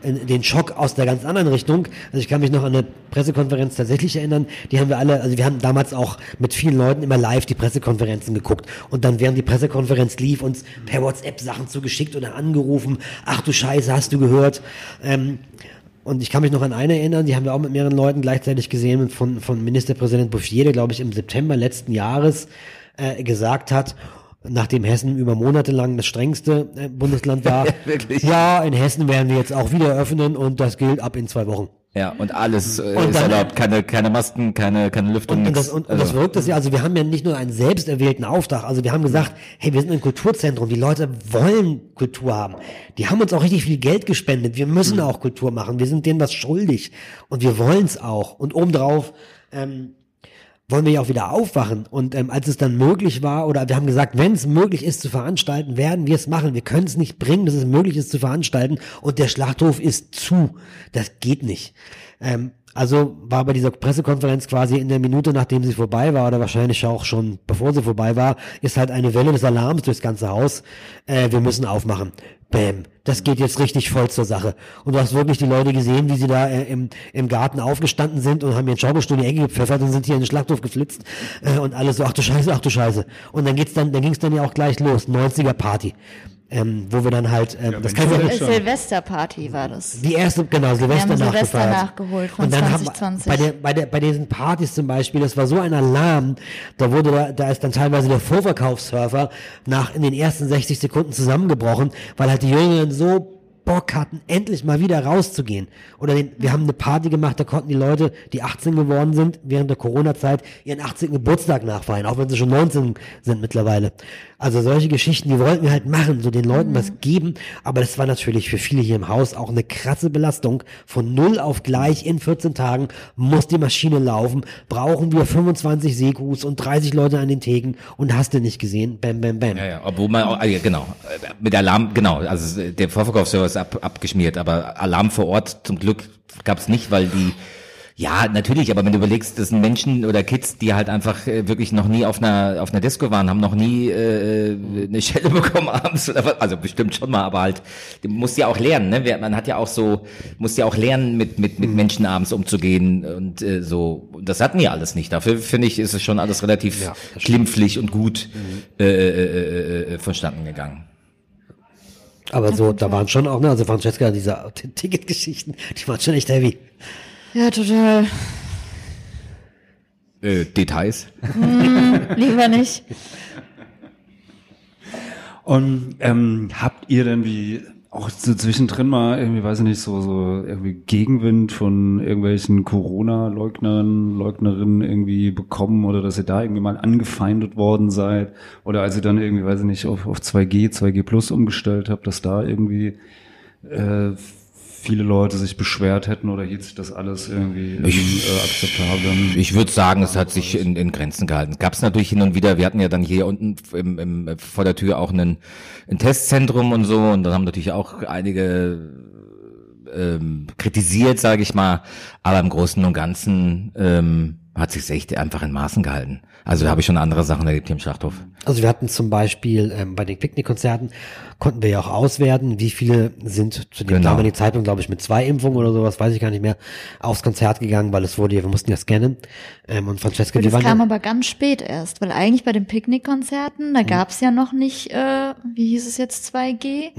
den Schock aus der ganz anderen Richtung. Also ich kann mich noch an eine Pressekonferenz tatsächlich erinnern. Die haben wir alle, also wir haben damals auch mit vielen Leuten immer live die Pressekonferenzen geguckt und dann während die Pressekonferenz lief uns per WhatsApp Sachen zugeschickt oder angerufen. Ach du Scheiße, hast du gehört? Ähm, und ich kann mich noch an eine erinnern, die haben wir auch mit mehreren Leuten gleichzeitig gesehen, von, von Ministerpräsident Bouffier, der glaube ich im September letzten Jahres äh, gesagt hat, nachdem Hessen über Monate lang das strengste äh, Bundesland war, Wirklich? ja, in Hessen werden wir jetzt auch wieder öffnen und das gilt ab in zwei Wochen. ja, und alles äh, Und ist dann- erlaubt. Keine, keine Masken, keine, keine Lüftung, Und, und, das, und, und das Also, Verrückte ist ja, also wir haben ja nicht nur einen selbst erwählten Auftrag, also wir haben gesagt, hey, wir sind ein Kulturzentrum, die Leute wollen Kultur haben. Die haben uns auch richtig viel Geld gespendet, wir müssen auch Kultur machen, wir sind denen was schuldig und wir wollen es auch. Und obendrauf ähm, wollen wir ja auch wieder aufwachen. Und ähm, als es dann möglich war, oder wir haben gesagt, wenn es möglich ist zu veranstalten, werden wir es machen. Wir können es nicht bringen, dass es möglich ist zu veranstalten. Und der Schlachthof ist zu. Das geht nicht. Ähm, also war bei dieser Pressekonferenz quasi in der Minute, nachdem sie vorbei war, oder wahrscheinlich auch schon bevor sie vorbei war, ist halt eine Welle des Alarms durchs ganze Haus. Äh, wir müssen aufmachen. Bäm. Das geht jetzt richtig voll zur Sache. Und du hast wirklich die Leute gesehen, wie sie da äh, im, im Garten aufgestanden sind und haben ihren Schaukelstuhl in die Ecke gepfeffert und sind hier in den Schlachthof geflitzt. Äh, und alles so, ach du Scheiße, ach du Scheiße. Und dann geht's dann, dann ging's dann ja auch gleich los. 90er Party. Ähm, wo wir dann halt, ähm, das kann Mensch, ich schon. Silvesterparty war das. die erste, genau, Silvester Wir haben Silvester nachgeholt von und dann haben 2020. bei, der, bei, der, bei diesen Partys zum Beispiel, das war so ein Alarm, da wurde da, da ist dann teilweise der Vorverkaufsserver nach in den ersten 60 Sekunden zusammengebrochen, weil halt die Jüngeren so Bock hatten, endlich mal wieder rauszugehen. Oder den, wir haben eine Party gemacht, da konnten die Leute, die 18 geworden sind, während der Corona-Zeit ihren 18. Geburtstag nachfeiern, auch wenn sie schon 19 sind mittlerweile. Also solche Geschichten, die wollten wir halt machen, so den Leuten was geben, aber das war natürlich für viele hier im Haus auch eine krasse Belastung. Von null auf gleich in 14 Tagen muss die Maschine laufen, brauchen wir 25 Sekus und 30 Leute an den Theken und hast du nicht gesehen, bam, bam, bam. Ja, ja, obwohl man auch, ah, ja, genau, mit Alarm, genau, also der Vorverkaufsserver ist ab, abgeschmiert, aber Alarm vor Ort zum Glück gab es nicht, weil die Ja, natürlich, aber wenn du überlegst, das sind Menschen oder Kids, die halt einfach äh, wirklich noch nie auf einer auf einer Disco waren, haben noch nie äh, eine Schelle bekommen abends oder was, also bestimmt schon mal, aber halt du musst ja auch lernen, ne? Man hat ja auch so muss ja auch lernen mit mit mit Menschen abends umzugehen und äh, so und das hatten die alles nicht. Dafür finde ich, ist es schon alles relativ Ja, glimpflich und gut äh, äh, äh, äh, verstanden gegangen. Aber so, da waren schon auch, ne, also Francesca, diese Ticketgeschichten, die waren schon echt heavy. Ja, total. Äh, Details. Lieber nicht. Und ähm, habt ihr denn wie auch so zwischendrin mal irgendwie, weiß ich nicht, so, so irgendwie Gegenwind von irgendwelchen Corona-Leugnern, Leugnerinnen irgendwie bekommen oder dass ihr da irgendwie mal angefeindet worden seid oder als ihr dann irgendwie, weiß ich nicht, auf, auf 2G, 2G Plus umgestellt habt, dass da irgendwie äh, viele Leute sich beschwert hätten oder hielt sich das alles irgendwie in, äh, akzeptablen? Ich würde sagen, es hat sich in, in Grenzen gehalten. Gab es natürlich hin und wieder, wir hatten ja dann hier unten im, im, vor der Tür auch einen, ein Testzentrum und so und dann haben natürlich auch einige ähm, kritisiert, sage ich mal, aber im Großen und Ganzen ähm, hat sich echt einfach in Maßen gehalten. Also da habe ich schon andere Sachen erlebt hier im Schlachthof. Also wir hatten zum Beispiel ähm, bei den Picknickkonzerten konnten wir ja auch auswerten, wie viele sind zu dem Genau. damaligen Zeitpunkt, glaube ich, mit zwei Impfungen oder sowas, weiß ich gar nicht mehr, aufs Konzert gegangen, weil es wurde ja, wir mussten ja scannen. Ähm, und Francesca, Und die das waren kam ja, aber ganz spät erst, weil eigentlich bei den Picknickkonzerten, da gab's ja noch nicht, äh, wie hieß es jetzt, 2G.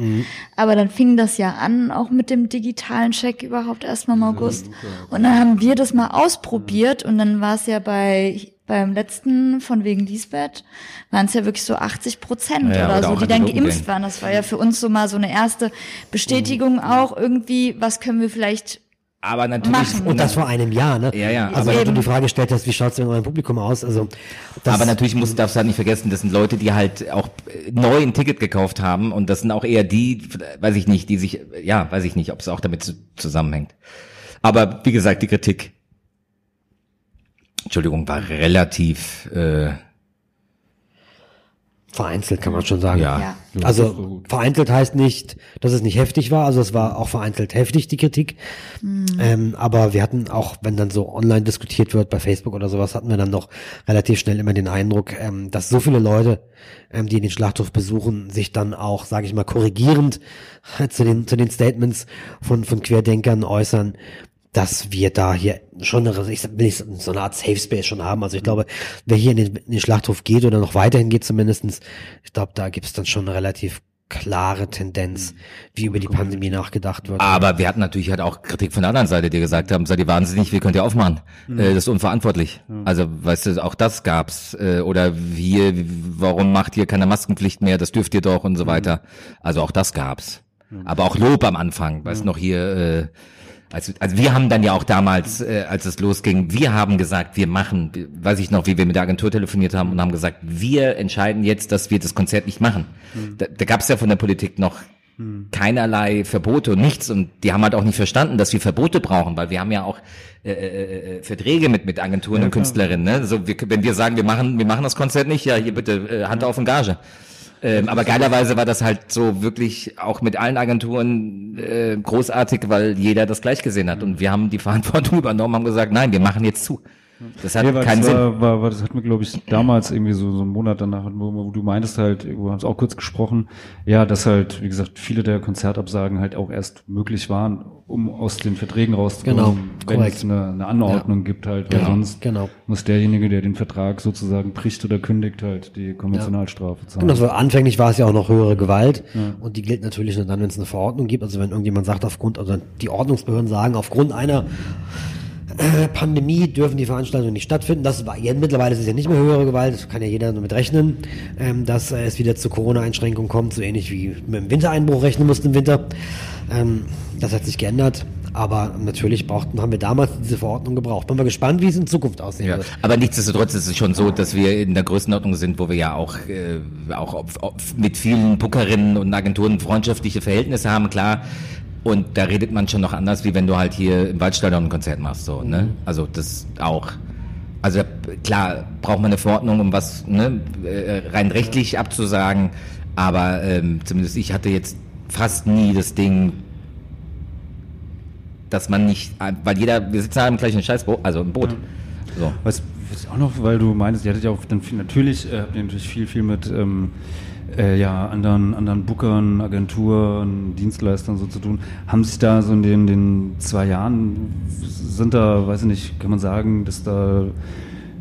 Aber dann fing das ja an, auch mit dem digitalen Check überhaupt erst mal im August. Und dann haben wir das mal ausprobiert und dann war es ja bei beim letzten von wegen Lisbeth waren es ja wirklich so 80 Prozent Ja, oder oder so, die dann geimpft waren. Das war ja für uns so mal so eine erste Bestätigung auch irgendwie, was können wir vielleicht Aber natürlich. Machen. und das vor einem Jahr, ne? Ja, ja, Also aber- wenn du die Frage gestellt hast, wie schaut's in eurem Publikum aus? Also das, aber natürlich muss, darfst du halt nicht vergessen, das sind Leute, die halt auch äh, neu ein Ticket gekauft haben und das sind auch eher die, weiß ich nicht, die sich, ja, weiß ich nicht, ob es auch damit zu- zusammenhängt. Aber wie gesagt, die Kritik, Entschuldigung, war relativ, äh, vereinzelt kann man schon sagen. ja, Ja. Also vereinzelt heißt nicht, dass es nicht heftig war. Also es war auch vereinzelt heftig, die Kritik. Ähm, aber wir hatten auch, wenn dann so online diskutiert wird bei Facebook oder sowas, hatten wir dann noch relativ schnell immer den Eindruck, ähm, dass so viele Leute, ähm, die den Schlachthof besuchen, sich dann auch, sage ich mal, korrigierend zu den, zu den Statements von, von Querdenkern äußern, dass wir da hier schon eine, ich will nicht so eine Art Safe Space schon haben. Also ich glaube, wer hier in den, in den Schlachthof geht oder noch weiterhin geht zumindestens, ich glaube, da gibt es dann schon eine relativ klare Tendenz, wie über die Pandemie nachgedacht wird. Aber wir hatten natürlich halt auch Kritik von der anderen Seite, die gesagt haben, seid ihr wahnsinnig, wie könnt ihr aufmachen? Äh, das ist unverantwortlich. Also, weißt du, auch das gab's. Äh, oder hier, warum macht ihr keine Maskenpflicht mehr? Das dürft ihr doch und so weiter. Also auch das gab's. Aber auch Lob am Anfang, weißt du noch hier, äh, also, also wir haben dann ja auch damals, äh, als es losging, wir haben gesagt, wir machen, weiß ich noch, wie wir mit der Agentur telefoniert haben und haben gesagt, wir entscheiden jetzt, dass wir das Konzert nicht machen. Da, da gab es ja von der Politik noch keinerlei Verbote und nichts und die haben halt auch nicht verstanden, dass wir Verbote brauchen, weil wir haben ja auch äh, äh, äh, Verträge mit mit Agenturen und Künstlerinnen. Ne? So, wir, wenn wir sagen, wir machen wir machen das Konzert nicht, ja hier bitte äh, Hand auf und Gage. Ähm, aber geilerweise war das halt so wirklich auch mit allen Agenturen äh, großartig, weil jeder das gleich gesehen hat und wir haben die Verantwortung übernommen, haben gesagt, nein, wir machen jetzt zu. Das hat Nee, keinen das Sinn. war, war, war, das hat mir, glaube ich, damals irgendwie so, so einen Monat danach, wo, wo du meintest halt, wir haben es auch kurz gesprochen, ja, dass halt, wie gesagt, viele der Konzertabsagen halt auch erst möglich waren, um aus den Verträgen rauszukommen, Genau, wenn korrekt. es eine, eine Anordnung gibt halt, weil Ja, sonst genau. muss derjenige, der den Vertrag sozusagen bricht oder kündigt, halt die Konventionalstrafe zahlen. Und das war, anfänglich war es ja auch noch höhere Gewalt und die gilt natürlich nur dann, wenn es eine Verordnung gibt. Also wenn irgendjemand sagt, aufgrund, also die Ordnungsbehörden sagen, aufgrund einer äh, Pandemie dürfen die Veranstaltungen nicht stattfinden. Das war ja, mittlerweile ist es ja nicht mehr höhere Gewalt, das kann ja jeder damit rechnen, ähm, dass äh, es wieder zu Corona-Einschränkungen kommt, so ähnlich wie mit dem Wintereinbruch rechnen mussten im Winter. Ähm, das hat sich geändert. Aber natürlich brauchten, haben wir damals diese Verordnung gebraucht. Bin mal gespannt, wie es in Zukunft aussehen Ja, wird. aber nichtsdestotrotz ist es schon so, dass wir in der Größenordnung sind, wo wir ja auch, äh, auch auf, auf mit vielen Bookerinnen und Agenturen freundschaftliche Verhältnisse haben, klar. Und da redet man schon noch anders, wie wenn du halt hier im Waldstadion ein Konzert machst, so, ne? Also das auch. Also klar, braucht man eine Verordnung, um was ne, äh, rein rechtlich abzusagen, aber ähm, zumindest ich hatte jetzt fast nie das Ding, dass man nicht, weil jeder, wir sitzen alle im gleichen Scheißboot, also im Boot. So. Was, was auch noch, weil du meinst, ihr hattet ja auch dann viel, natürlich, äh, habt ihr natürlich viel, viel mit ähm, äh, ja, anderen, anderen Bookern, Agenturen, Dienstleistern so zu tun. Haben sich da so in den, den zwei Jahren, sind da, weiß ich nicht, kann man sagen, dass da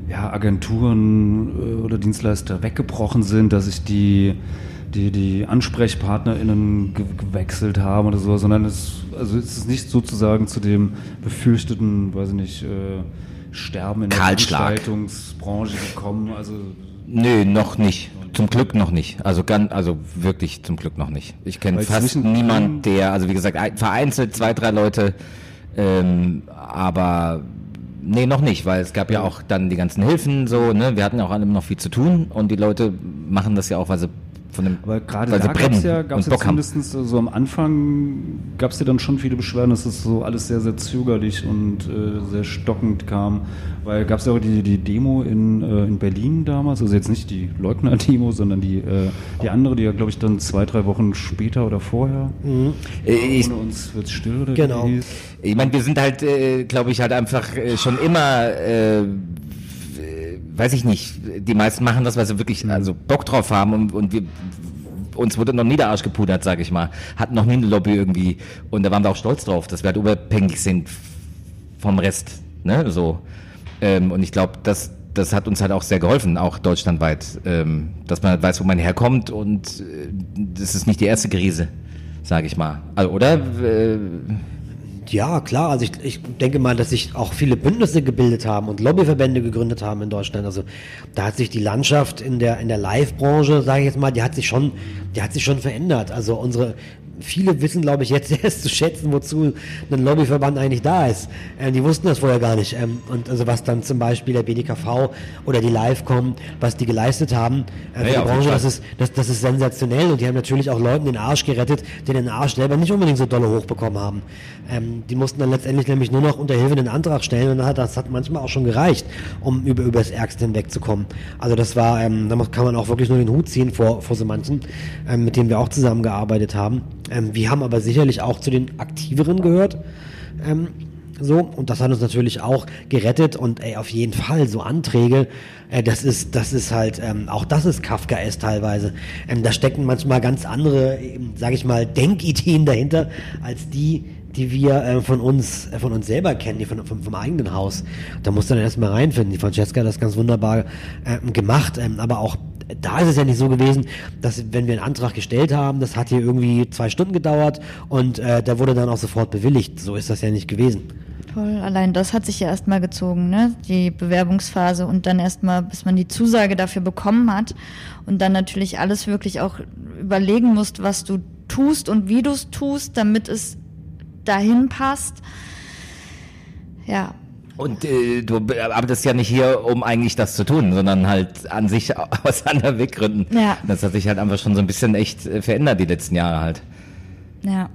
ja, Agenturen äh, oder Dienstleister weggebrochen sind, dass sich die die, die AnsprechpartnerInnen ge gewechselt haben oder so, sondern es, also es ist nicht sozusagen zu dem befürchteten, weiß ich nicht, äh, Sterben in der. Veranstaltungsbranche gekommen. Also Nö, noch nicht. Zum Glück noch nicht. Also ganz, also wirklich zum Glück noch nicht. Ich kenne fast niemand, der, also wie gesagt, ein- vereinzelt zwei, drei Leute, ähm, aber nee, noch nicht, weil es gab ja auch dann die ganzen Hilfen so, ne? Wir hatten ja auch alle noch viel zu tun und die Leute machen das ja auch, weil sie von dem, Aber gerade weil da sie gab es brennen ja, gab's und ja Bock haben. zumindest so am Anfang gab es ja dann schon viele Beschwerden, dass es so alles sehr, sehr zögerlich und äh, sehr stockend kam. Weil gab es ja auch die, die Demo in, äh, in Berlin damals, also jetzt nicht die Leugner-Demo, sondern die, äh, die andere, die ja, glaube ich, dann zwei, drei Wochen später oder vorher. Äh, Ich, Ohne uns wird's still oder Genau. Ich meine, wir sind halt, äh, glaube ich, halt einfach äh, schon immer, äh, äh, weiß ich nicht, die meisten machen das, weil sie wirklich also Bock drauf haben und, und wir uns wurde noch nie der Arsch gepudert, sage ich mal. Hatten noch nie eine Lobby irgendwie und da waren wir auch stolz drauf, dass wir halt unabhängig sind vom Rest, ne, so. Ähm, und ich glaube, das, das hat uns halt auch sehr geholfen, auch deutschlandweit, ähm, dass man halt weiß, wo man herkommt und äh, das ist nicht die erste Krise, sage ich mal. Also, oder? Äh, Ja, klar. Also ich, ich denke mal, dass sich auch viele Bündnisse gebildet haben und Lobbyverbände gegründet haben in Deutschland. Also da hat sich die Landschaft in der in der Live-Branche, sage ich jetzt mal, die hat sich schon, die hat sich schon verändert. Also unsere Viele wissen, glaube ich, jetzt erst zu schätzen, wozu ein Lobbyverband eigentlich da ist. Ähm, die wussten das vorher gar nicht. Ähm, und also was dann zum Beispiel der BDKV oder die Livecom, was die geleistet haben äh, für Ja, die Branche, das ist, das, das ist sensationell. Und die haben natürlich auch Leuten den Arsch gerettet, die den Arsch selber nicht unbedingt so dolle hochbekommen haben. Ähm, die mussten dann letztendlich nämlich nur noch unter Hilfe einen Antrag stellen und hat, das hat manchmal auch schon gereicht, um über, über das Ärgste hinwegzukommen. Also das war, ähm, da kann man auch wirklich nur den Hut ziehen vor, vor so manchen, ähm, mit denen wir auch zusammengearbeitet haben. Ähm, wir haben aber sicherlich auch zu den Aktiveren gehört. Ähm, so, und das hat uns natürlich auch gerettet und ey, auf jeden Fall so Anträge, äh, das ist, das ist halt, ähm, auch das ist Kafkaes teilweise. Ähm, da stecken manchmal ganz andere, ähm, sage ich mal, Denkideen dahinter, als die, die wir äh, von uns, äh, von uns selber kennen, die von, vom, vom eigenen Haus. Da musst du dann erstmal reinfinden. Die Francesca hat das ganz wunderbar ähm, gemacht, ähm, aber auch da ist es ja nicht so gewesen, dass wenn wir einen Antrag gestellt haben, das hat hier irgendwie zwei Stunden gedauert und äh, der wurde dann auch sofort bewilligt. So ist das ja nicht gewesen. Voll, allein das hat sich ja erstmal gezogen, ne? Die Bewerbungsphase und dann erstmal, bis man die Zusage dafür bekommen hat und dann natürlich alles wirklich auch überlegen musst, was du tust und wie du es tust, damit es dahin passt. Ja, Und äh, du arbeitest ja nicht hier, um eigentlich das zu tun, sondern halt an sich aus anderen Weggründen. Ja. Das hat sich halt einfach schon so ein bisschen echt äh, verändert die letzten Jahre halt. ja.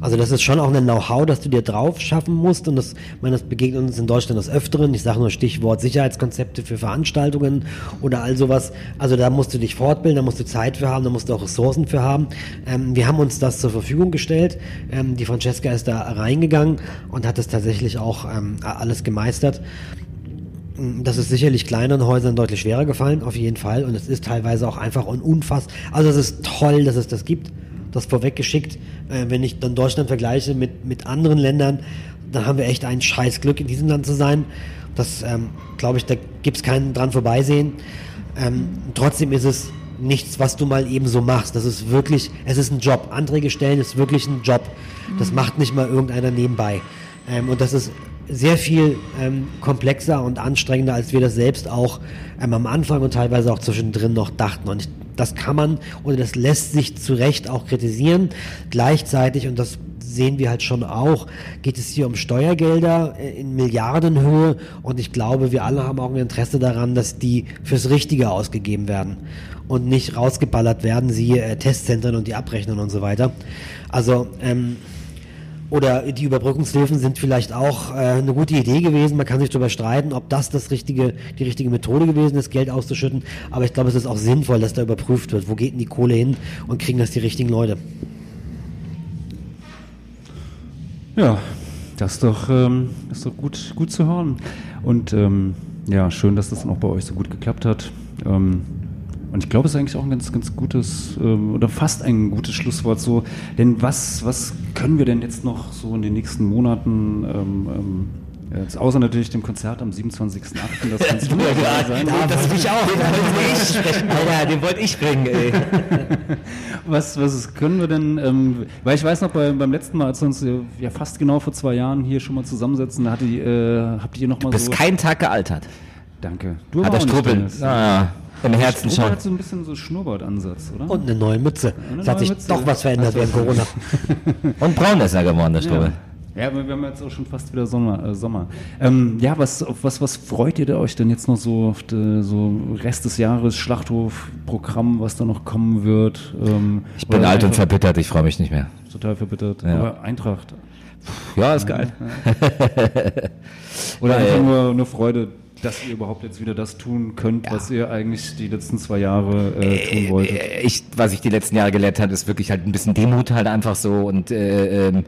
Also das ist schon auch ein Know-how, das du dir drauf schaffen musst und das, ich meine, das begegnet uns in Deutschland des Öfteren. Ich sage nur Stichwort Sicherheitskonzepte für Veranstaltungen oder all sowas. Also da musst du dich fortbilden, da musst du Zeit für haben, da musst du auch Ressourcen für haben. Ähm, wir haben uns das zur Verfügung gestellt. Ähm, die Francesca ist da reingegangen und hat das tatsächlich auch ähm, alles gemeistert. Das ist sicherlich kleineren Häusern deutlich schwerer gefallen, auf jeden Fall. Und es ist teilweise auch einfach un unfassbar. Also es ist toll, dass es das gibt. Das vorweggeschickt. Äh, wenn ich dann Deutschland vergleiche mit, mit anderen Ländern, dann haben wir echt ein scheiß Glück, in diesem Land zu sein. Das, ähm, glaube ich, da gibt's keinen dran vorbeisehen. Ähm, trotzdem ist es nichts, was du mal eben so machst. Das ist wirklich, es ist ein Job. Anträge stellen ist wirklich ein Job. Das macht nicht mal irgendeiner nebenbei. Ähm, und das ist sehr viel ähm, komplexer und anstrengender, als wir das selbst auch ähm, am Anfang und teilweise auch zwischendrin noch dachten. Und ich, das kann man oder das lässt sich zu Recht auch kritisieren. Gleichzeitig, und das sehen wir halt schon auch, geht es hier um Steuergelder äh, in Milliardenhöhe und ich glaube, wir alle haben auch ein Interesse daran, dass die fürs Richtige ausgegeben werden und nicht rausgeballert werden, siehe äh, Testzentren und die Abrechnung und so weiter. Also ähm, oder die Überbrückungshilfen sind vielleicht auch äh, eine gute Idee gewesen. Man kann sich darüber streiten, ob das, das richtige, die richtige Methode gewesen ist, Geld auszuschütten. Aber ich glaube, es ist auch sinnvoll, dass da überprüft wird, wo geht denn die Kohle hin und kriegen das die richtigen Leute. Ja, das ist doch, ähm, ist doch gut, gut zu hören. Und ähm, ja, schön, dass das dann auch bei euch so gut geklappt hat. Ähm, und ich glaube, es ist eigentlich auch ein ganz, ganz gutes ähm, oder fast ein gutes Schlusswort. So, denn was, was können wir denn jetzt noch so in den nächsten Monaten ähm, ähm, Jetzt außer natürlich dem Konzert am 27.08. Das kannst du ja klar sein. Ja, das mich auch. Den wollte ich. Alter, den wollte ich bringen, ey. Was, was können wir denn, ähm, weil ich weiß noch, bei, beim letzten Mal, als wir uns äh, ja fast genau vor zwei Jahren hier schon mal zusammensetzen, hatte äh, habt ihr noch mal Du bist so... keinen Tag gealtert. Danke. Du Hat aber der auch nicht, Struppel. Dennis. Ah, Im Herzen Struppel schon. hat so ein bisschen so Schnurrbartansatz, oder? Und eine neue Mütze. eine Es hat sich Mütze. doch was verändert während Corona. Und braun ist er geworden, der ja. Strubel. Ja, aber wir haben jetzt auch schon fast wieder Sommer. Äh, Sommer. Ähm, ja, was, auf was, was freut ihr euch denn jetzt noch so auf de, so Rest des Jahres, Schlachthof-Programm, was da noch kommen wird? Ähm, Ich bin oder alt und einfach verbittert, ich freue mich nicht mehr. Total verbittert. Ja. Aber Eintracht. Ja, ist geil. Oder Ja, einfach ja. nur eine Freude, dass ihr überhaupt jetzt wieder das tun könnt, was ihr eigentlich die letzten zwei Jahre äh, tun wolltet. Äh, Ich, was ich die letzten Jahre gelernt habe, ist wirklich halt ein bisschen Demut halt einfach so und äh, ähm,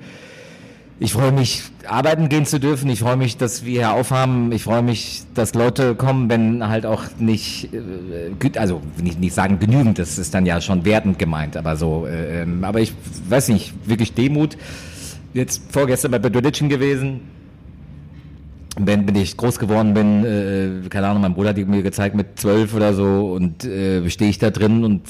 ich freue mich, arbeiten gehen zu dürfen. Ich freue mich, dass wir hier aufhaben. Ich freue mich, dass Leute kommen, wenn halt auch nicht, äh, also nicht, nicht sagen genügend, das ist dann ja schon wertend gemeint, aber so, äh, ähm, aber ich weiß nicht, wirklich Demut. Jetzt vorgestern bei Bedoulichen gewesen, wenn, wenn ich groß geworden bin, äh, keine Ahnung, mein Bruder hat mir gezeigt mit zwölf oder so und äh, stehe ich da drin und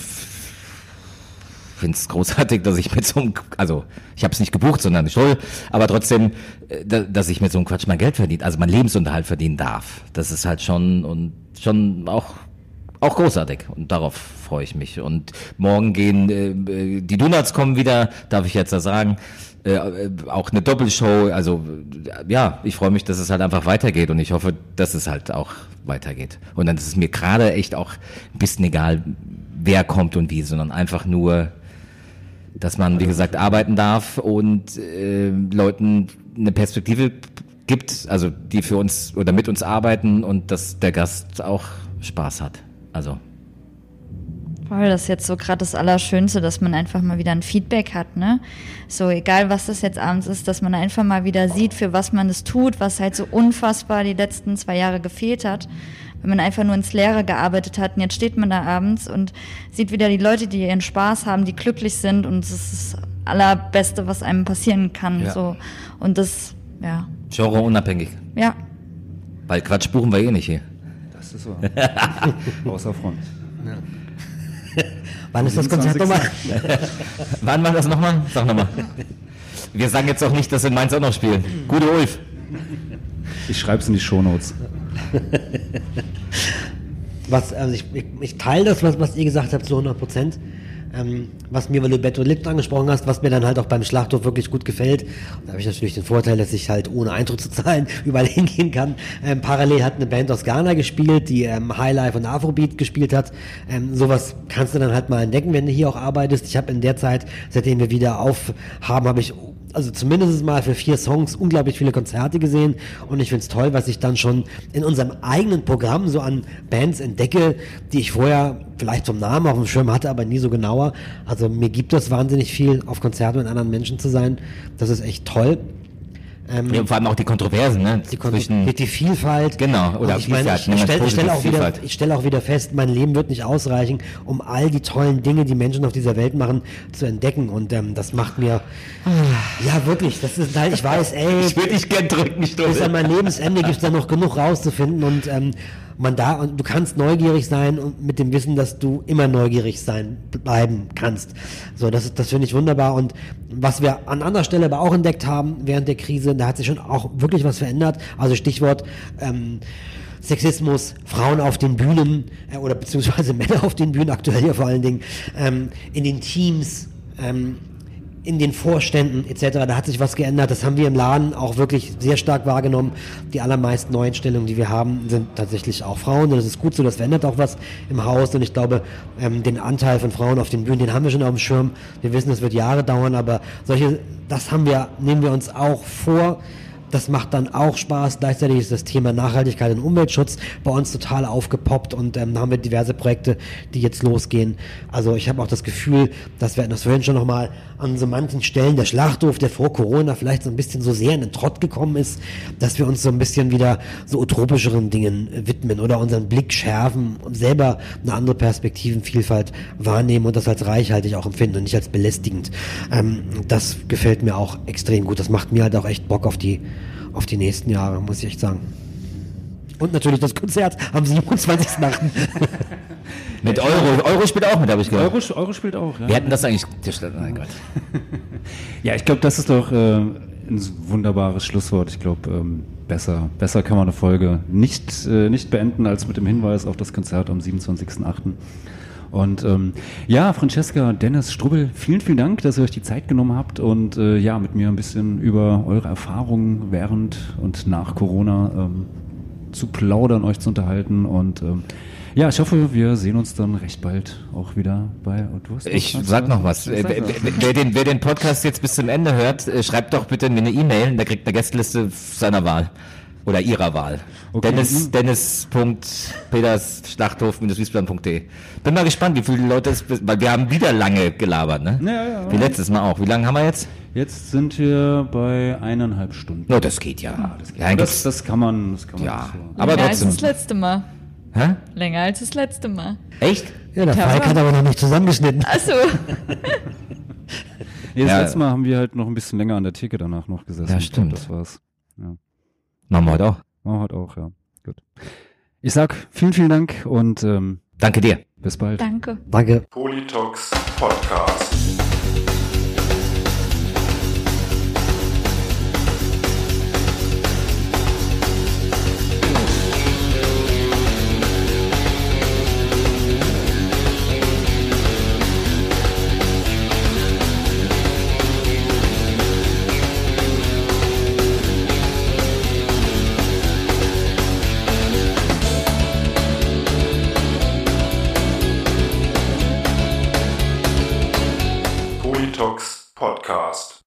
finde es großartig, dass ich mit so einem, also ich habe es nicht gebucht, sondern Stuhl, aber trotzdem, äh, da, dass ich mit so einem Quatsch mein Geld verdient, also mein Lebensunterhalt verdienen darf. Das ist halt schon und schon auch auch großartig und darauf freue ich mich. Und morgen gehen äh, äh, die Donuts kommen wieder, darf ich jetzt da sagen. Äh, auch eine Doppelshow. Also ja, ich freue mich, dass es halt einfach weitergeht und ich hoffe, dass es halt auch weitergeht. Und dann ist es mir gerade echt auch ein bisschen egal, wer kommt und wie, sondern einfach nur, dass man, wie gesagt, arbeiten darf und äh, Leuten eine Perspektive gibt, also die für uns oder mit uns arbeiten und dass der Gast auch Spaß hat. Also Voll, das ist jetzt so gerade das Allerschönste, dass man einfach mal wieder ein Feedback hat, ne? So, egal was das jetzt abends ist, dass man einfach mal wieder sieht, für was man es tut, was halt so unfassbar die letzten zwei Jahre gefehlt hat. Wenn man einfach nur ins Leere gearbeitet hat und jetzt steht man da abends und sieht wieder die Leute, die ihren Spaß haben, die glücklich sind und das ist das Allerbeste, was einem passieren kann, Ja. so. Und das, ja, Genre unabhängig. ja, Weil Quatsch buchen wir eh nicht hier. Das ist so. Außer Front. Wann ist das Konzert 27. nochmal? Wann war das nochmal? Sag nochmal. Wir sagen jetzt auch nicht, dass wir in Mainz auch noch spielen. Gute Ulf. Ich schreibe es in die Shownotes. Was, also ich, ich, ich teile das, was, was ihr gesagt habt, zu 100 Prozent. Ähm, was mir, weil du Beto Lippen angesprochen hast, was mir dann halt auch beim Schlachthof wirklich gut gefällt. Da habe ich natürlich den Vorteil, dass ich halt ohne Eintritt zu zahlen überall hingehen kann. Ähm, parallel hat eine Band aus Ghana gespielt, die ähm, Highlife und Afrobeat gespielt hat. Ähm, sowas kannst du dann halt mal entdecken, wenn du hier auch arbeitest. Ich habe in der Zeit, seitdem wir wieder aufhaben, habe ich also zumindest mal für vier Songs unglaublich viele Konzerte gesehen und ich find's toll, was ich dann schon in unserem eigenen Programm so an Bands entdecke, die ich vorher vielleicht vom Namen auf dem Schirm hatte, aber nie so genauer. Also mir gibt das wahnsinnig viel, auf Konzerten mit anderen Menschen zu sein. Das ist echt toll. Ähm, Ja, vor allem auch die Kontroversen, ne? die, Kon Zwischen, die Vielfalt. Genau, oder ich meine, ich, niemand stelle stell auch, wieder- ich stelle auch wieder fest, mein Leben wird nicht ausreichen, um all die tollen Dinge, die Menschen auf dieser Welt machen, zu entdecken. Und ähm, das macht mir, ja wirklich, das ist halt, ich weiß, ey, ich würde dich gern drücken, bis an mein Lebensende gibt es da noch genug rauszufinden und ähm, man da und du kannst neugierig sein und mit dem Wissen, dass du immer neugierig sein bleiben kannst. So, das ist, das finde ich wunderbar und was wir an anderer Stelle aber auch entdeckt haben während der Krise, da hat sich schon auch wirklich was verändert. Also Stichwort ähm, Sexismus, Frauen auf den Bühnen äh, oder beziehungsweise Männer auf den Bühnen aktuell ja vor allen Dingen ähm, in den Teams. Ähm, in den Vorständen etc. Da hat sich was geändert. Das haben wir im Laden auch wirklich sehr stark wahrgenommen. Die allermeisten Neueinstellungen, die wir haben, sind tatsächlich auch Frauen. Und das ist gut so, das verändert auch was im Haus. Und ich glaube, ähm, den Anteil von Frauen auf den Bühnen, den haben wir schon auf dem Schirm. Wir wissen, es wird Jahre dauern, aber solche, das haben wir, nehmen wir uns auch vor. Das macht dann auch Spaß. Gleichzeitig ist das Thema Nachhaltigkeit und Umweltschutz bei uns total aufgepoppt und ähm, haben wir diverse Projekte, die jetzt losgehen. Also ich habe auch das Gefühl, dass wir das vorhin schon nochmal an so manchen Stellen der Schlachthof, der vor Corona vielleicht so ein bisschen so sehr in den Trott gekommen ist, dass wir uns so ein bisschen wieder so utopischeren Dingen äh, widmen oder unseren Blick schärfen und selber eine andere Perspektivenvielfalt wahrnehmen und das als reichhaltig auch empfinden und nicht als belästigend. Ähm, das gefällt mir auch extrem gut. Das macht mir halt auch echt Bock auf die auf die nächsten Jahre, muss ich echt sagen. Und natürlich das Konzert am 27.8. Mit Euro. Euro spielt auch mit, habe ich gehört. Euro, Euro spielt auch, ja. Wir hätten das eigentlich. Oh mein Gott. Ja, ich glaube, das ist doch äh, ein wunderbares Schlusswort. Ich glaube, ähm, besser, besser kann man eine Folge nicht, äh, nicht beenden als mit dem Hinweis auf das Konzert am 27.08. Und ähm, ja, Francesca, Dennis, Strubbel, vielen, vielen Dank, dass ihr euch die Zeit genommen habt und äh, ja, mit mir ein bisschen über eure Erfahrungen während und nach Corona ähm, zu plaudern, euch zu unterhalten und ähm, ja, ich hoffe, wir sehen uns dann recht bald auch wieder bei. Du hast Ich sag noch was. Sag wer- wer, den, wer den Podcast jetzt bis zum Ende hört, äh, schreibt doch bitte mir eine E-Mail, der kriegt eine Gästeliste seiner Wahl. Oder ihrer Wahl. Okay. Dennis, Dennis.peters Schlachthof wiesbaden.de. Bin mal gespannt, wie viele Leute es, weil wir haben wieder lange gelabert, ne? Ja, ja, Wie ja. letztes Mal auch. Wie lange haben wir jetzt? Jetzt sind wir bei eineinhalb Stunden. No, das geht ja. Das, Ja, das, gibt's- das kann man, das kann man Ja. so. Aber Länger als trotzdem. das letzte Mal. Hä? Länger als das letzte Mal. Echt? Ja, der. Falk hat aber noch nicht zusammengeschnitten. Achso. Nee, das Ja. letzte Mal haben wir halt noch ein bisschen länger an der Theke danach noch gesessen. Ja, glaub, stimmt. Das war's. Ja. Machen wir heute auch. Machen wir heute auch, ja. Gut. Ich sag vielen, vielen Dank und ähm, Danke dir. bis bald. Danke. Danke. Politox Podcast. podcast.